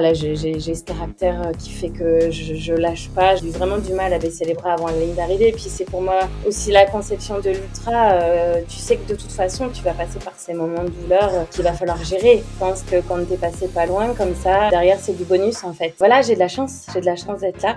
voilà, j'ai ce caractère qui fait que je, lâche pas. J'ai vraiment du mal à baisser les bras avant la ligne d'arrivée. Et puis c'est pour moi aussi la conception de l'ultra. Euh, tu sais que de toute façon, tu vas passer par ces moments de douleur qu'il va falloir gérer. Je pense que quand t'es passé pas loin comme ça, derrière c'est du bonus en fait. Voilà, j'ai de la chance. J'ai de la chance d'être là.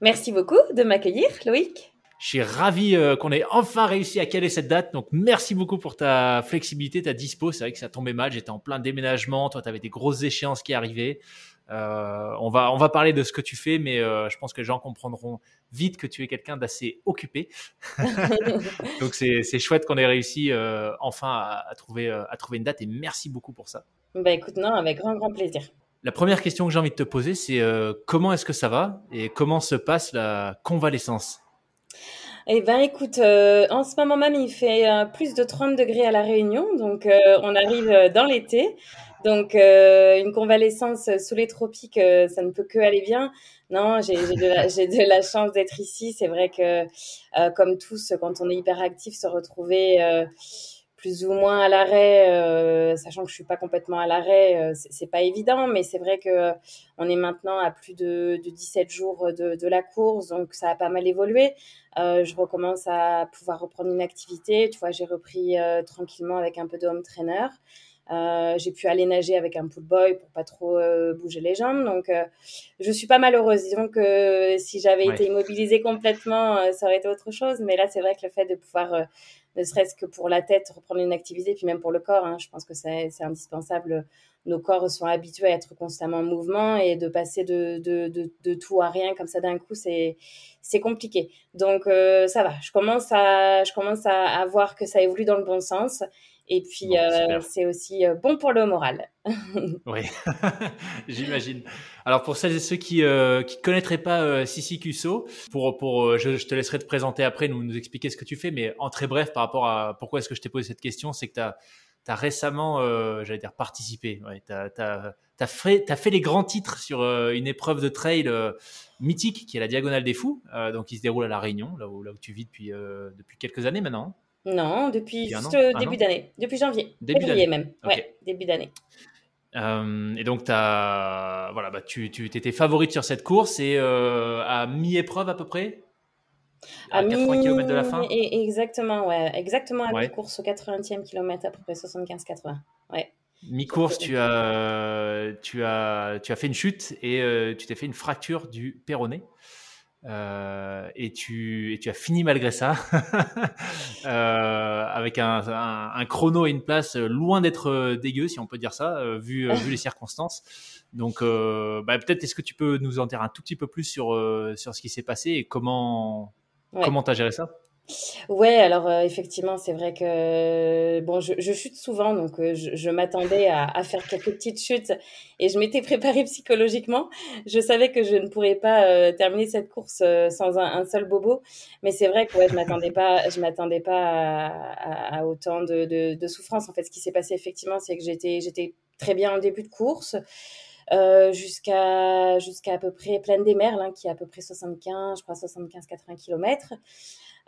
Merci beaucoup de m'accueillir, Loïc. Je suis ravi euh, qu'on ait enfin réussi à caler cette date. Donc, merci beaucoup pour ta flexibilité, ta dispo. C'est vrai que ça tombait mal. J'étais en plein déménagement. Toi, tu avais des grosses échéances qui arrivaient. Euh, on, va, on va parler de ce que tu fais, mais euh, je pense que les gens comprendront vite que tu es quelqu'un d'assez occupé. Donc, c'est chouette qu'on ait réussi enfin à, trouver, à trouver une date et merci beaucoup pour ça. Bah écoute, non, avec grand, grand plaisir. La première question que j'ai envie de te poser, c'est euh, comment est-ce que ça va et comment se passe la convalescence? Eh ben écoute, euh, en ce moment même, il fait euh, plus de 30 degrés à La Réunion, donc on arrive dans l'été. Donc une convalescence sous les tropiques, ça ne peut que aller bien. Non, j'ai de, de, la chance d'être ici. C'est vrai que, comme tous, quand on est hyperactif, se retrouver plus ou moins à l'arrêt, euh, sachant que je suis pas complètement à l'arrêt, euh, c'est pas évident, mais c'est vrai que euh, on est maintenant à plus de, de 17 jours de, de, la course, donc ça a pas mal évolué. je recommence à pouvoir reprendre une activité. Tu vois, j'ai repris tranquillement avec un peu de home trainer. j'ai pu aller nager avec un pool boy pour pas trop bouger les jambes. Donc, je suis pas malheureuse. Disons que si j'avais été immobilisée complètement, ça aurait été autre chose. Mais là, c'est vrai que le fait de pouvoir ne serait-ce que pour la tête, reprendre une activité, puis même pour le corps. Hein, je pense que c'est indispensable. Nos corps sont habitués à être constamment en mouvement et de passer de, de, de, tout à rien comme ça d'un coup, c'est compliqué. Donc euh, ça va. Je commence à je commence à, voir que ça évolue dans le bon sens. Et puis, euh, c'est aussi euh, bon pour le moral. oui, j'imagine. Alors, pour celles et ceux qui ne qui connaîtraient pas Sissi Cusso, pour, pour, je, je, te laisserai te présenter après, nous, nous expliquer ce que tu fais, mais en très bref, par rapport à pourquoi est-ce que je t'ai posé cette question, c'est que tu as, as, récemment, j'allais dire, participé. Ouais, tu as fait les grands titres sur une épreuve de trail mythique qui est la Diagonale des Fous, donc qui se déroule à La Réunion, là où, là où tu vis depuis, depuis quelques années maintenant. Non, depuis début d'année, depuis janvier, début février même. Ouais, début d'année. Euh, et donc, as, voilà, bah, tu, tu étais favorite sur cette course et euh, à mi-épreuve à peu près? À, 80 km de la fin? et, Exactement, ouais. Exactement à mi-course au 80e kilomètre à peu près 75-80. Ouais. Mi-course, tu as, tu, as, tu as fait une chute et euh, tu t'es fait une fracture du péroné. Euh, et, tu, et tu as fini malgré ça, euh, avec un, un, chrono et une place loin d'être euh, dégueu, si on peut dire ça, vu, vu les circonstances. Donc, bah, peut-être est-ce que tu peux nous en dire un tout petit peu plus sur, sur ce qui s'est passé et comment comment tu as géré ça? Ouais, alors euh, effectivement, c'est vrai que bon, je, chute souvent, donc euh, je, m'attendais à, faire quelques petites chutes et je m'étais préparée psychologiquement. Je savais que je ne pourrais pas euh, terminer cette course sans un, seul bobo, mais c'est vrai que ouais, je m'attendais pas, je m'attendais pas à, autant de, de, souffrance. En fait, ce qui s'est passé effectivement, c'est que j'étais j'étais très bien en début de course. jusqu'à jusqu'à à peu près Plaine des Merles, hein, qui est à peu près 75, je crois 75-80 km.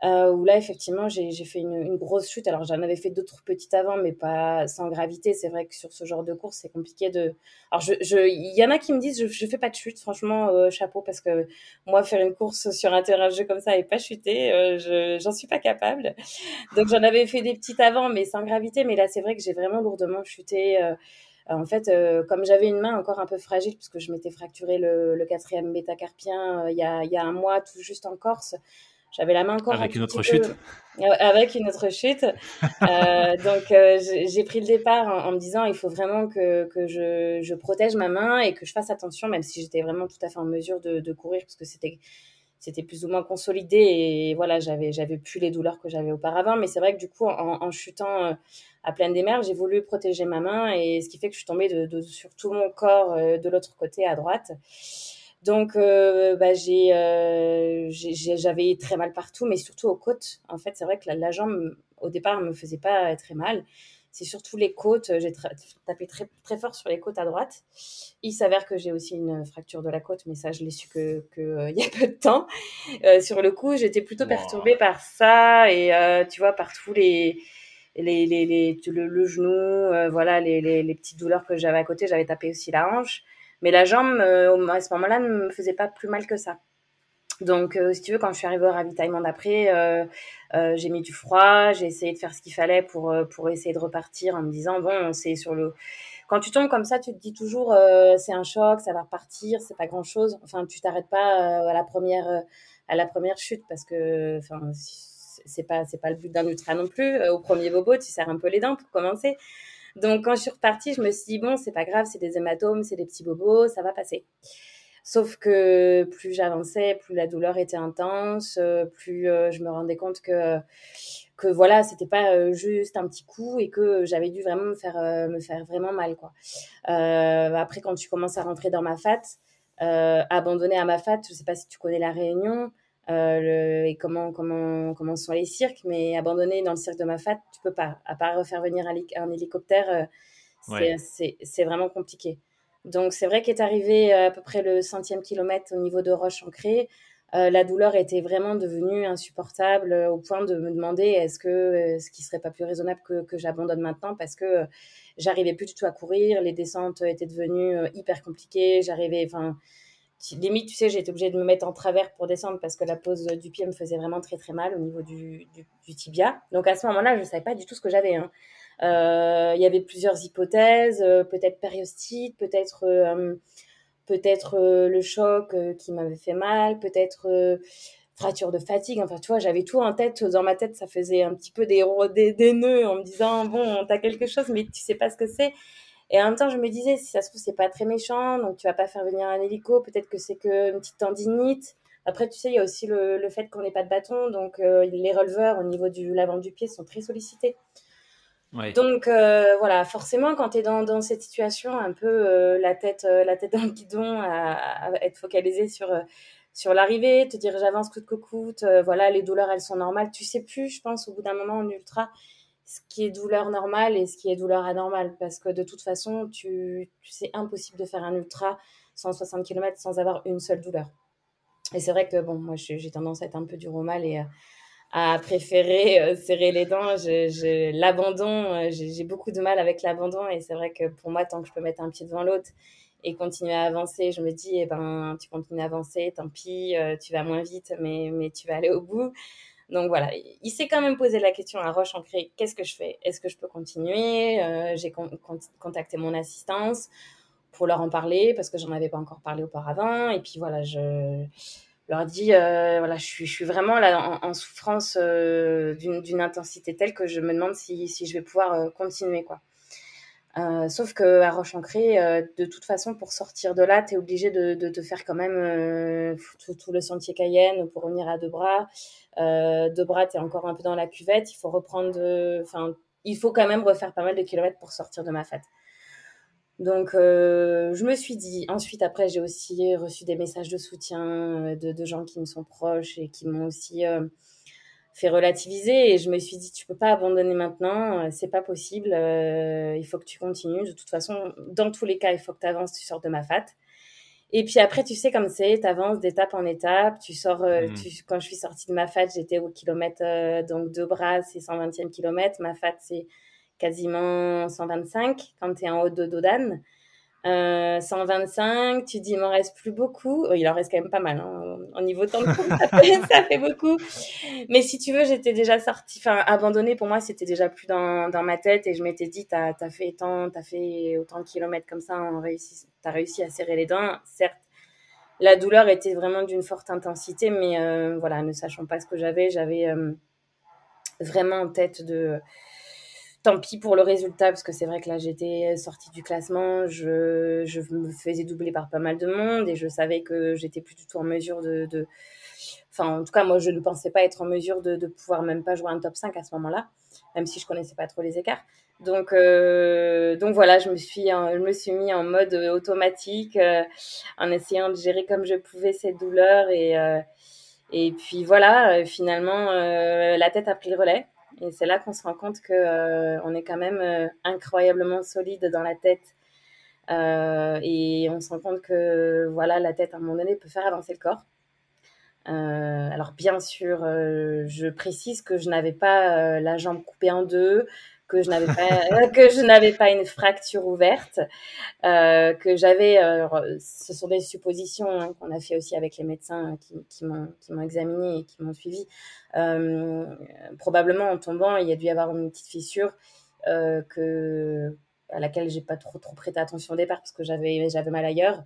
Euh, où là, effectivement, j'ai fait une, une, grosse chute. Alors, j'en avais fait d'autres petites avant, mais pas sans gravité. C'est vrai que sur ce genre de course, c'est compliqué de. Alors, il je, y en a qui me disent, je, je fais pas de chute, franchement, euh, chapeau, parce que moi, faire une course sur un terrain de jeu comme ça et pas chuter, euh, j'en suis pas capable. Donc, j'en avais fait des petites avant, mais sans gravité. Mais là, c'est vrai que j'ai vraiment lourdement chuté. Euh, en fait, euh, comme j'avais une main encore un peu fragile, puisque je m'étais fracturé le, le quatrième métacarpien euh, il, y a, il y a un mois, tout juste en Corse, j'avais la main encore avec une autre chute. Avec une autre chute. euh, donc euh, j'ai pris le départ en, me disant il faut vraiment que, que je, je, protège ma main et que je fasse attention, même si j'étais vraiment tout à fait en mesure de, de courir parce que c'était c'était plus ou moins consolidé et voilà j'avais j'avais plus les douleurs que j'avais auparavant. Mais c'est vrai que du coup en, en chutant euh, à pleine des mers, j'ai voulu protéger ma main et ce qui fait que je suis tombée de, de sur tout mon corps euh, de l'autre côté à droite. Donc, euh, bah, euh, j'ai, j'avais très mal partout, mais surtout aux côtes. En fait, c'est vrai que la, la, jambe, au départ, me faisait pas très mal. C'est surtout les côtes. J'ai tapé très, très fort sur les côtes à droite. Il s'avère que j'ai aussi une fracture de la côte, mais ça, je l'ai su que, que euh, il y a peu de temps. Sur le coup, j'étais plutôt perturbée par ça et tu vois, par tous les les, les, les le, le, genou, voilà, les, les, les petites douleurs que j'avais à côté. J'avais tapé aussi la hanche. Mais la jambe, euh, à ce moment-là, ne me faisait pas plus mal que ça. Donc, euh, si tu veux, quand je suis arrivée au ravitaillement d'après, euh, j'ai mis du froid, j'ai essayé de faire ce qu'il fallait pour, pour essayer de repartir en me disant, bon, c'est sur le... Quand tu tombes comme ça, tu te dis toujours, c'est un choc, ça va repartir, c'est pas grand-chose. Enfin, tu t'arrêtes pas à la première à la première chute parce que, c'est pas pas le but d'un ultra non plus. Au premier bobo, tu serres un peu les dents pour commencer. Donc, quand je suis repartie, je me suis dit, bon, c'est pas grave, c'est des hématomes, c'est des petits bobos, ça va passer. Sauf que plus j'avançais, plus la douleur était intense, plus euh, je me rendais compte que que voilà, c'était pas euh, juste un petit coup et que j'avais dû vraiment me faire euh, me faire vraiment mal quoi. Euh, après quand tu commences à rentrer dans ma fat, abandonner à ma fat, je sais pas si tu connais la Réunion, euh, le, et comment comment comment sont les cirques, mais abandonner dans le cirque de ma fat, tu peux pas. À part refaire venir un, hélicoptère, euh, c'est ouais. vraiment compliqué. Donc c'est vrai qu'est arrivé à peu près le centième kilomètre au niveau de Roche ancrée, euh, la douleur était vraiment devenue insupportable euh, au point de me demander est-ce que euh, ce qui serait pas plus raisonnable que, que j'abandonne maintenant parce que euh, j'arrivais plus du tout à courir, les descentes étaient devenues hyper compliquées, j'arrivais, enfin limite, tu sais, j'ai été obligée de me mettre en travers pour descendre parce que la pose du pied me faisait vraiment très très mal au niveau du, du, tibia. Donc à ce moment-là, je ne savais pas du tout ce que j'avais. Hein. Euh, il y avait plusieurs hypothèses, euh, peut-être périostite, peut-être euh, peut-être le choc qui m'avait fait mal, peut-être fracture de fatigue. Enfin, tu vois, j'avais tout en tête. Dans ma tête, ça faisait un petit peu des, des, des nœuds en me disant, bon, t'as quelque chose, mais tu sais pas ce que c'est. Et en même temps, je me disais, si ça se trouve, c'est pas très méchant, donc tu vas pas faire venir un hélico, peut-être que c'est que une petite tendinite. Après, tu sais, il y a aussi le, le fait qu'on n'ait pas de bâton, donc euh, les releveurs au niveau du l'avant du pied sont très sollicités. Ouais. Donc euh, voilà, forcément, quand tu es dans, dans, cette situation, un peu euh, la tête la tête dans le guidon, à, à être focalisé sur sur l'arrivée, te dire j'avance coûte que coûte, voilà, les douleurs elles sont normales. Tu sais plus, je pense, au bout d'un moment en ultra, ce qui est douleur normale et ce qui est douleur anormale. Parce que de toute façon, tu, tu c'est impossible de faire un ultra 160 km sans avoir une seule douleur. Et c'est vrai que, bon, moi, j'ai tendance à être un peu du mal et à, à préférer euh, serrer les dents. L'abandon, euh, j'ai beaucoup de mal avec l'abandon. Et c'est vrai que pour moi, tant que je peux mettre un pied devant l'autre et continuer à avancer, je me dis, eh ben, tu continues à avancer, tant pis, euh, tu vas moins vite, mais, mais tu vas aller au bout. Donc voilà, il s'est quand même posé la question à Roche Ancré, qu'est-ce que je fais? Est-ce que je peux continuer? Euh, J'ai con con contacté mon assistance pour leur en parler parce que j'en avais pas encore parlé auparavant. Et puis voilà, je leur dis, euh, voilà, je suis, je suis vraiment là en, en souffrance euh, d'une intensité telle que je me demande si, si je vais pouvoir euh, continuer quoi. Euh, sauf que à Roche Ancrée, euh, de toute façon, pour sortir de là, tu es obligé de, te faire quand même euh, tout, le sentier Cayenne pour revenir à Debras. Euh, Debras, tu es encore un peu dans la cuvette. Il faut reprendre, enfin, il faut quand même refaire pas mal de kilomètres pour sortir de ma fête. Donc, je me suis dit. Ensuite, après, j'ai aussi reçu des messages de soutien de, de, gens qui me sont proches et qui m'ont aussi fait relativiser et je me suis dit tu peux pas abandonner maintenant, c'est pas possible, il faut que tu continues. De toute façon, dans tous les cas, il faut que tu avances, tu sors de ma fat. Et puis après, tu sais comme c'est, tu avances d'étape en étape. Tu sors, mmh. tu, quand je suis sortie de ma fat, j'étais au kilomètre, donc deux bras, c'est 120e kilomètre. Ma fat, c'est quasiment 125 quand tu es en haut de Dodane. 125, euh, tu dis il m'en reste plus beaucoup. Oh, il en reste quand même pas mal. Hein. Au niveau temps de course, ça, fait, beaucoup. Mais si tu veux, j'étais déjà sortie, enfin abandonnée pour moi, c'était déjà plus dans, dans, ma tête et je m'étais dit t'as as fait tant, t'as fait autant de kilomètres comme ça, t'as réussi à serrer les dents. Certes, la douleur était vraiment d'une forte intensité, mais euh, voilà, ne sachant pas ce que j'avais, j'avais euh, vraiment en tête de tant pis pour le résultat, parce que c'est vrai que là, j'étais sortie du classement, je, me faisais doubler par pas mal de monde et je savais que j'étais plus du tout en mesure de, Enfin, en tout cas, moi, je ne pensais pas être en mesure de, de pouvoir même pas jouer un top 5 à ce moment-là, même si je connaissais pas trop les écarts. Donc, euh, donc voilà, je me suis, je me suis mis en mode automatique, euh, en essayant de gérer comme je pouvais cette douleur et euh, et puis voilà, finalement, la tête a pris le relais. Et c'est là qu'on se rend compte que euh, on est quand même euh, incroyablement solide dans la tête. Euh, et on se rend compte que voilà, la tête à un moment donné peut faire avancer le corps. alors bien sûr, je précise que je n'avais pas la jambe coupée en deux, que je n'avais pas que je n'avais pas une fracture ouverte, euh, que j'avais. ce sont des suppositions hein, qu'on a fait aussi avec les médecins qui, qui m'ont qui m'ont examiné et qui m'ont suivi. Euh, probablement en tombant, il y a dû y avoir une petite fissure euh, que à laquelle j'ai pas trop trop prêté attention au départ parce que j'avais j'avais mal ailleurs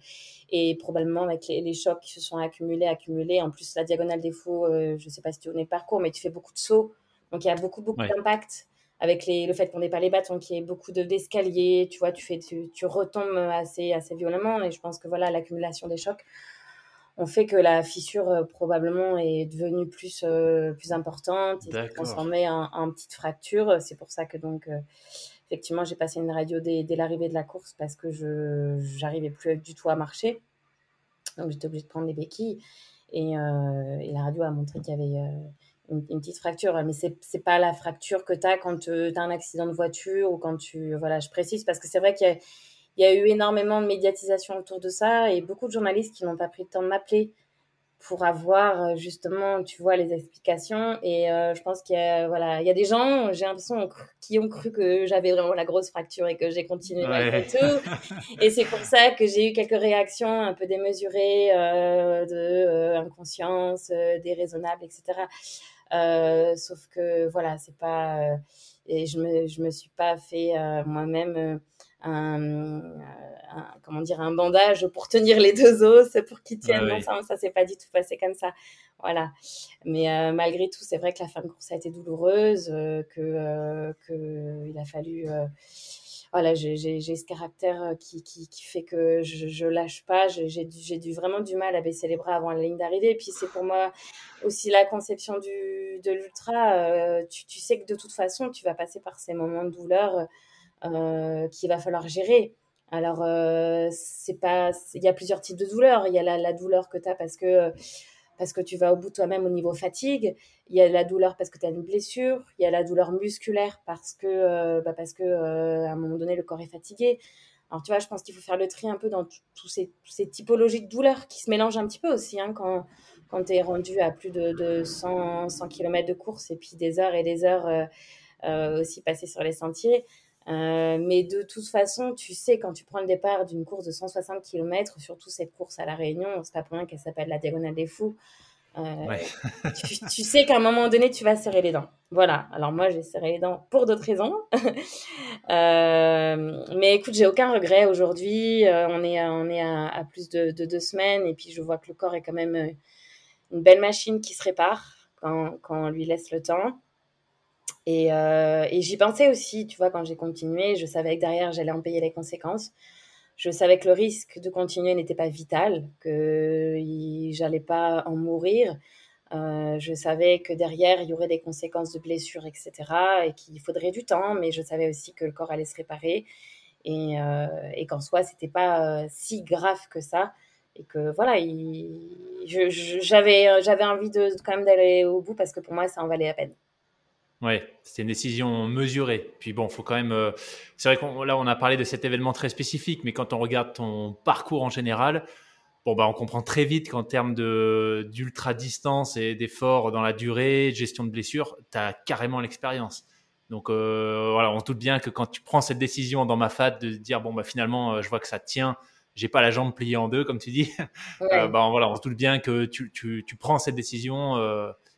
et probablement avec les, les, chocs qui se sont accumulés accumulés en plus la diagonale des faux euh, je sais pas si tu connais le parcours mais tu fais beaucoup de sauts donc il y a beaucoup beaucoup d'impact avec les, le fait qu'on n'ait pas les bâtons, qu'il y ait beaucoup d'escaliers, tu vois, tu, fais, tu, tu, retombes assez, assez violemment. Et je pense que voilà, l'accumulation des chocs ont fait que la fissure euh, probablement est devenue plus, euh, plus importante et s'est transformée en, en, petite fracture. C'est pour ça que donc, euh, effectivement, j'ai passé une radio dès, dès l'arrivée de la course parce que je j'arrivais plus du tout à marcher. Donc j'étais obligée de prendre des béquilles. Et, et la radio a montré qu'il y avait une, petite fracture, mais c'est n'est pas la fracture que tu as quand tu as un accident de voiture ou quand tu. Voilà, je précise parce que c'est vrai qu'il y, a eu énormément de médiatisation autour de ça et beaucoup de journalistes qui n'ont pas pris le temps de m'appeler pour avoir euh, justement, tu vois, les explications. Et euh, je pense qu'il y a, voilà, il y a des gens, j'ai l'impression, qui ont cru que j'avais vraiment la grosse fracture et que j'ai continué malgré tout. Et c'est pour ça que j'ai eu quelques réactions un peu démesurées euh, de inconscience, déraisonnables, etc. Euh, sauf que voilà, c'est pas. Euh, et je me, je me suis pas fait euh, moi-même un, comment dire, un bandage pour tenir les deux os, pour qu'ils tiennent ensemble. Ça, s'est pas du tout passé comme ça. Voilà. Mais malgré tout, c'est vrai que la fin de course a été douloureuse, que, que il a fallu voilà, j'ai ce caractère euh, qui, qui, qui, fait que je, je lâche pas. J'ai dû vraiment du mal à baisser les bras avant la ligne d'arrivée. Et puis c'est pour moi aussi la conception du, de l'ultra. Euh, tu, tu, sais que de toute façon, tu vas passer par ces moments de douleur euh, qu'il va falloir gérer. Alors, euh, c'est pas, il y a plusieurs types de douleurs. Il y a la, la douleur que tu as parce que parce que tu vas au bout toi-même au niveau fatigue. Il y a la douleur parce que tu as une blessure. Il y a la douleur musculaire parce que, euh, bah parce que euh, à un moment donné, le corps est fatigué. Alors, tu vois, je pense qu'il faut faire le tri un peu dans tous ces, typologies de douleurs qui se mélangent un petit peu aussi hein, quand, quand tu es rendu à plus de, de 100, 100 km de course et puis des heures et des heures euh aussi passées sur les sentiers. Euh, mais de toute façon, tu sais, quand tu prends le départ d'une course de 160 km, surtout cette course à La Réunion, c'est pas pour rien qu'elle s'appelle la Diagonale des Fous, euh, ouais. tu, tu, sais qu'à un moment donné, tu vas serrer les dents. Voilà. Alors moi, j'ai serré les dents pour d'autres raisons. euh, mais écoute, j'ai aucun regret aujourd'hui. On est, on est à, à plus de, de, deux semaines et puis je vois que le corps est quand même une belle machine qui se répare quand, quand on lui laisse le temps. Et, euh, et j'y pensais aussi, tu vois, quand j'ai continué, je savais que derrière, j'allais en payer les conséquences. Je savais que le risque de continuer n'était pas vital, que j'allais pas en mourir. Euh, je savais que derrière, il y aurait des conséquences de blessures, etc. Et qu'il faudrait du temps, mais je savais aussi que le corps allait se réparer et, euh, qu'en soi, c'était pas si grave que ça et que voilà, j'avais j'avais envie de quand même d'aller au bout parce que pour moi, ça en valait la peine. Ouais, c'était une décision mesurée. Puis bon, faut quand même. Euh, c'est vrai qu'on là, on a parlé de cet événement très spécifique, mais quand on regarde ton parcours en général, bon bah, on comprend très vite qu'en termes de d'ultra distance et d'efforts dans la durée, gestion de blessures, tu as carrément l'expérience. Donc euh, voilà, on se doute bien que quand tu prends cette décision dans ma fat de dire bon bah finalement, euh, je vois que ça tient, j'ai pas la jambe pliée en deux comme tu dis. bah voilà, on se doute bien que tu, tu, tu prends cette décision,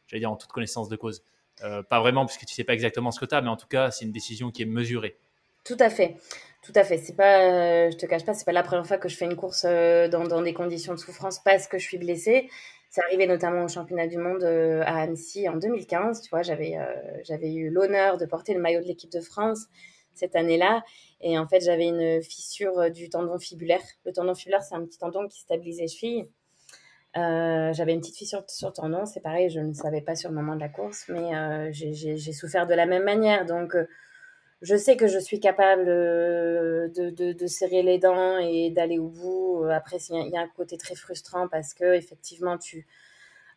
j'allais dire en toute connaissance de cause. Euh, pas vraiment, puisque tu sais pas exactement ce que tu as, mais en tout cas, c'est une décision qui est mesurée. Tout à fait. Tout à fait. C'est pas, euh, je te cache pas, c'est pas la première fois que je fais une course euh, dans, dans, des conditions de souffrance parce que je suis blessée. C'est arrivé notamment au championnat du monde à Annecy en 2015. Tu vois, j'avais j'avais eu l'honneur de porter le maillot de l'équipe de France cette année-là. Et en fait, j'avais une fissure du tendon fibulaire. Le tendon fibulaire, c'est un petit tendon qui stabilise les chevilles. Euh, j'avais une petite fissure sur, tendon, c'est pareil, je ne savais pas sur le moment de la course, mais euh, j'ai souffert de la même manière. Donc, euh, je sais que je suis capable de, serrer les dents et d'aller au bout. Après, il y, a un côté très frustrant parce que effectivement, tu,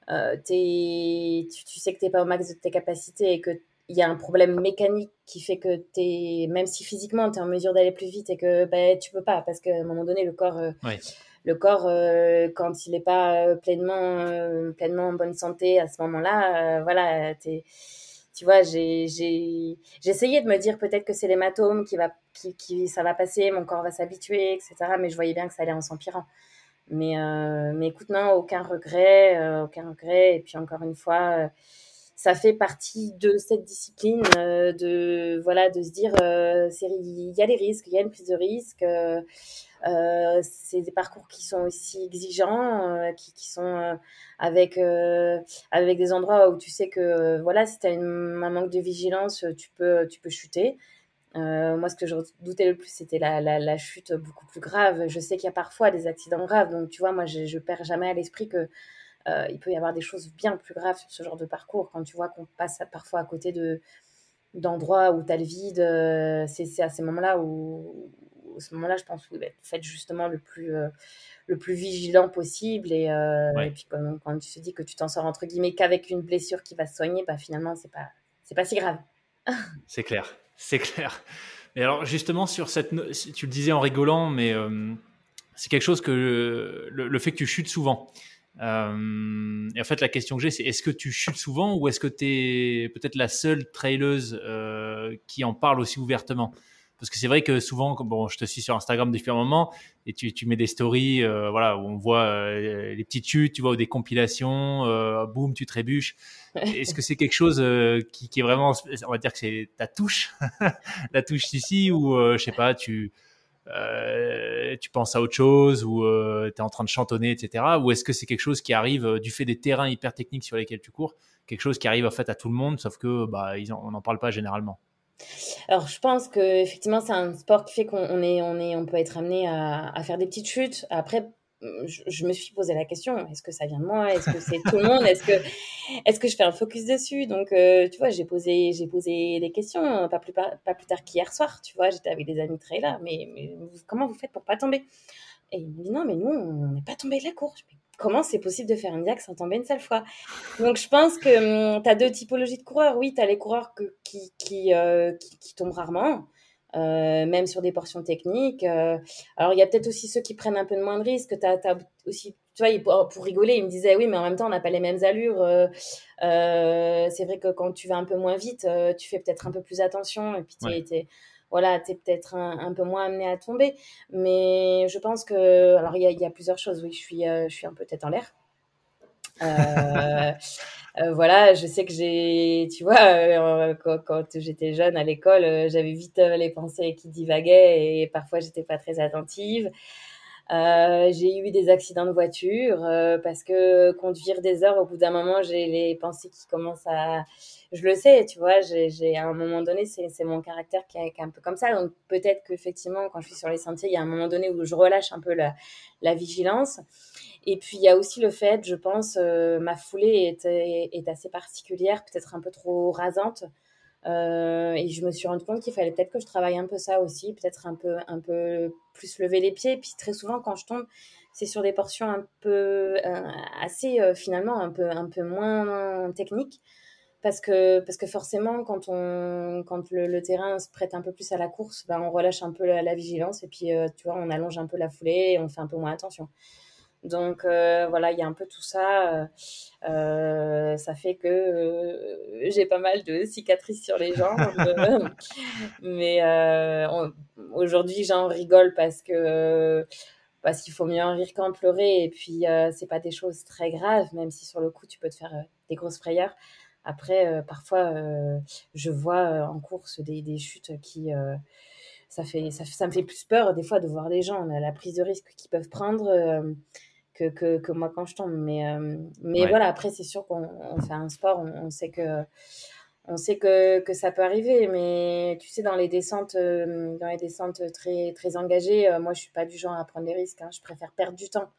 sais que tu n'es pas au max de tes capacités et qu'il y a un problème mécanique qui fait que es, même si physiquement tu es en mesure d'aller plus vite et que ben, tu peux pas parce qu'à un moment donné, le corps le corps, euh, quand il n'est pas euh, pleinement, euh, pleinement en bonne santé à ce moment-là, voilà, tu vois, j'ai essayé de me dire peut-être que c'est l'hématome qui va, qui, qui, ça va passer, mon corps va s'habituer, etc. Mais je voyais bien que ça allait en s'empirant. Mais, mais écoute, non, aucun regret, aucun regret. Et puis encore une fois, ça fait partie de cette discipline de voilà de se dire il y a des risques, il y a une prise de risque. Euh, c'est des parcours qui sont aussi exigeants, euh, qui, sont euh, avec, avec des endroits où tu sais que voilà, si tu as un manque de vigilance, tu peux, tu peux chuter. moi, ce que je doutais le plus, c'était la, la, la, chute beaucoup plus grave. Je sais qu'il y a parfois des accidents graves, donc tu vois, moi, je, je perds jamais à l'esprit que il peut y avoir des choses bien plus graves sur ce genre de parcours. Quand tu vois qu'on passe parfois à côté de d'endroits où tu as le vide, c'est à ces moments-là où, à ce moment-là, je pense que bah, faites justement le plus, euh, le plus vigilant possible. Et, euh, puis, quand, quand, tu te dis que tu t'en sors entre guillemets qu'avec une blessure qui va se soigner, bah, finalement, c'est pas, c'est pas si grave. c'est clair, c'est clair. Mais alors, justement, sur cette. Tu le disais en rigolant, mais euh, c'est quelque chose que. Le, fait que tu chutes souvent. Et en fait, la question que j'ai, c'est est-ce que tu chutes souvent ou est-ce que tu es peut-être la seule traileuse qui en parle aussi ouvertement? Parce que c'est vrai que souvent, bon, je te suis sur Instagram depuis un moment et tu, tu mets des stories, euh, voilà, où on voit euh, les petites chutes, tu vois, ou des compilations, euh, boum, tu trébuches. Est-ce que c'est quelque chose euh, qui, qui, est vraiment, on va dire que c'est ta touche, la touche ici, ou je sais pas, tu tu penses à autre chose, ou tu es en train de chantonner, etc. Ou est-ce que c'est quelque chose qui arrive du fait des terrains hyper techniques sur lesquels tu cours, quelque chose qui arrive en fait à tout le monde, sauf que bah, ils on n'en parle pas généralement? Alors, je pense que effectivement, c'est un sport qui fait qu'on est, on est, on peut être amené à, à faire des petites chutes. Après, je, me suis posé la question est-ce que ça vient de moi? Est-ce que c'est tout le monde? Est-ce que, est-ce que je fais un focus dessus? Donc, euh, tu vois, j'ai posé, j'ai posé des questions pas plus, pas, plus tard qu'hier soir. Tu vois, j'étais avec des amis très là, mais, comment vous faites pour pas tomber? Et il me dit non, mais nous, on n'est pas tombé de la course comment c'est possible de faire une diac sans tomber une seule fois? Donc, je pense que hum, tu as deux typologies de coureurs. Oui, tu as les coureurs qui, qui, euh, qui, tombent rarement, euh, même sur des portions techniques. Euh. alors, il y a peut-être aussi ceux qui prennent un peu de moins de risques. Tu as, aussi, tu vois, pour, rigoler, ils me disaient oui, mais en même temps, on n'a pas les mêmes allures. c'est vrai que quand tu vas un peu moins vite, tu fais peut-être un peu plus attention et puis tu voilà, tu es peut-être un, peu moins amené à tomber. Mais je pense que. Alors, il y a, plusieurs choses. Oui, je suis, euh, je suis un peu tête en l'air. Euh, euh, voilà, je sais que j'ai, tu vois, quand, j'étais jeune à l'école, j'avais vite les pensées qui divaguaient et parfois j'étais pas très attentive. j'ai eu des accidents de voiture parce que conduire des heures, au bout d'un moment, j'ai les pensées qui commencent à, je le sais, tu vois, j'ai à un moment donné, c'est mon caractère qui est, un peu comme ça. Donc peut-être qu'effectivement, quand je suis sur les sentiers, il y a un moment donné où je relâche un peu la, la vigilance. Et puis il y a aussi le fait, je pense, euh, ma foulée est, est, assez particulière, peut-être un peu trop rasante. Euh, et je me suis rendu compte qu'il fallait peut-être que je travaille un peu ça aussi, peut-être un peu, plus lever les pieds. Et puis très souvent, quand je tombe, c'est sur des portions un peu assez finalement un peu un peu moins techniques parce que, parce que forcément, quand, on, quand le, terrain se prête un peu plus à la course, ben, on relâche un peu la, vigilance et puis, euh, tu vois, on allonge un peu la foulée et on fait un peu moins attention. Donc, euh, voilà, il y a un peu tout ça. Euh, ça fait que j'ai pas mal de cicatrices sur les jambes. mais aujourd'hui, j'en rigole parce que parce qu'il faut mieux en rire qu'en pleurer. Et puis, c'est pas des choses très graves, même si sur le coup, tu peux te faire des grosses frayeurs. Après, euh, parfois, euh, je vois euh, en course des, des chutes qui ça, fait, ça, ça, me fait plus peur des fois de voir des gens, la, la prise de risque qu'ils peuvent prendre que, que, que, moi quand je tombe. Mais, mais voilà, après, c'est sûr qu'on fait un sport, on, sait que. On sait que, que, ça peut arriver, mais tu sais, dans les descentes, dans les descentes très, très engagées, moi, je suis pas du genre à prendre des risques. Hein. Je préfère perdre du temps,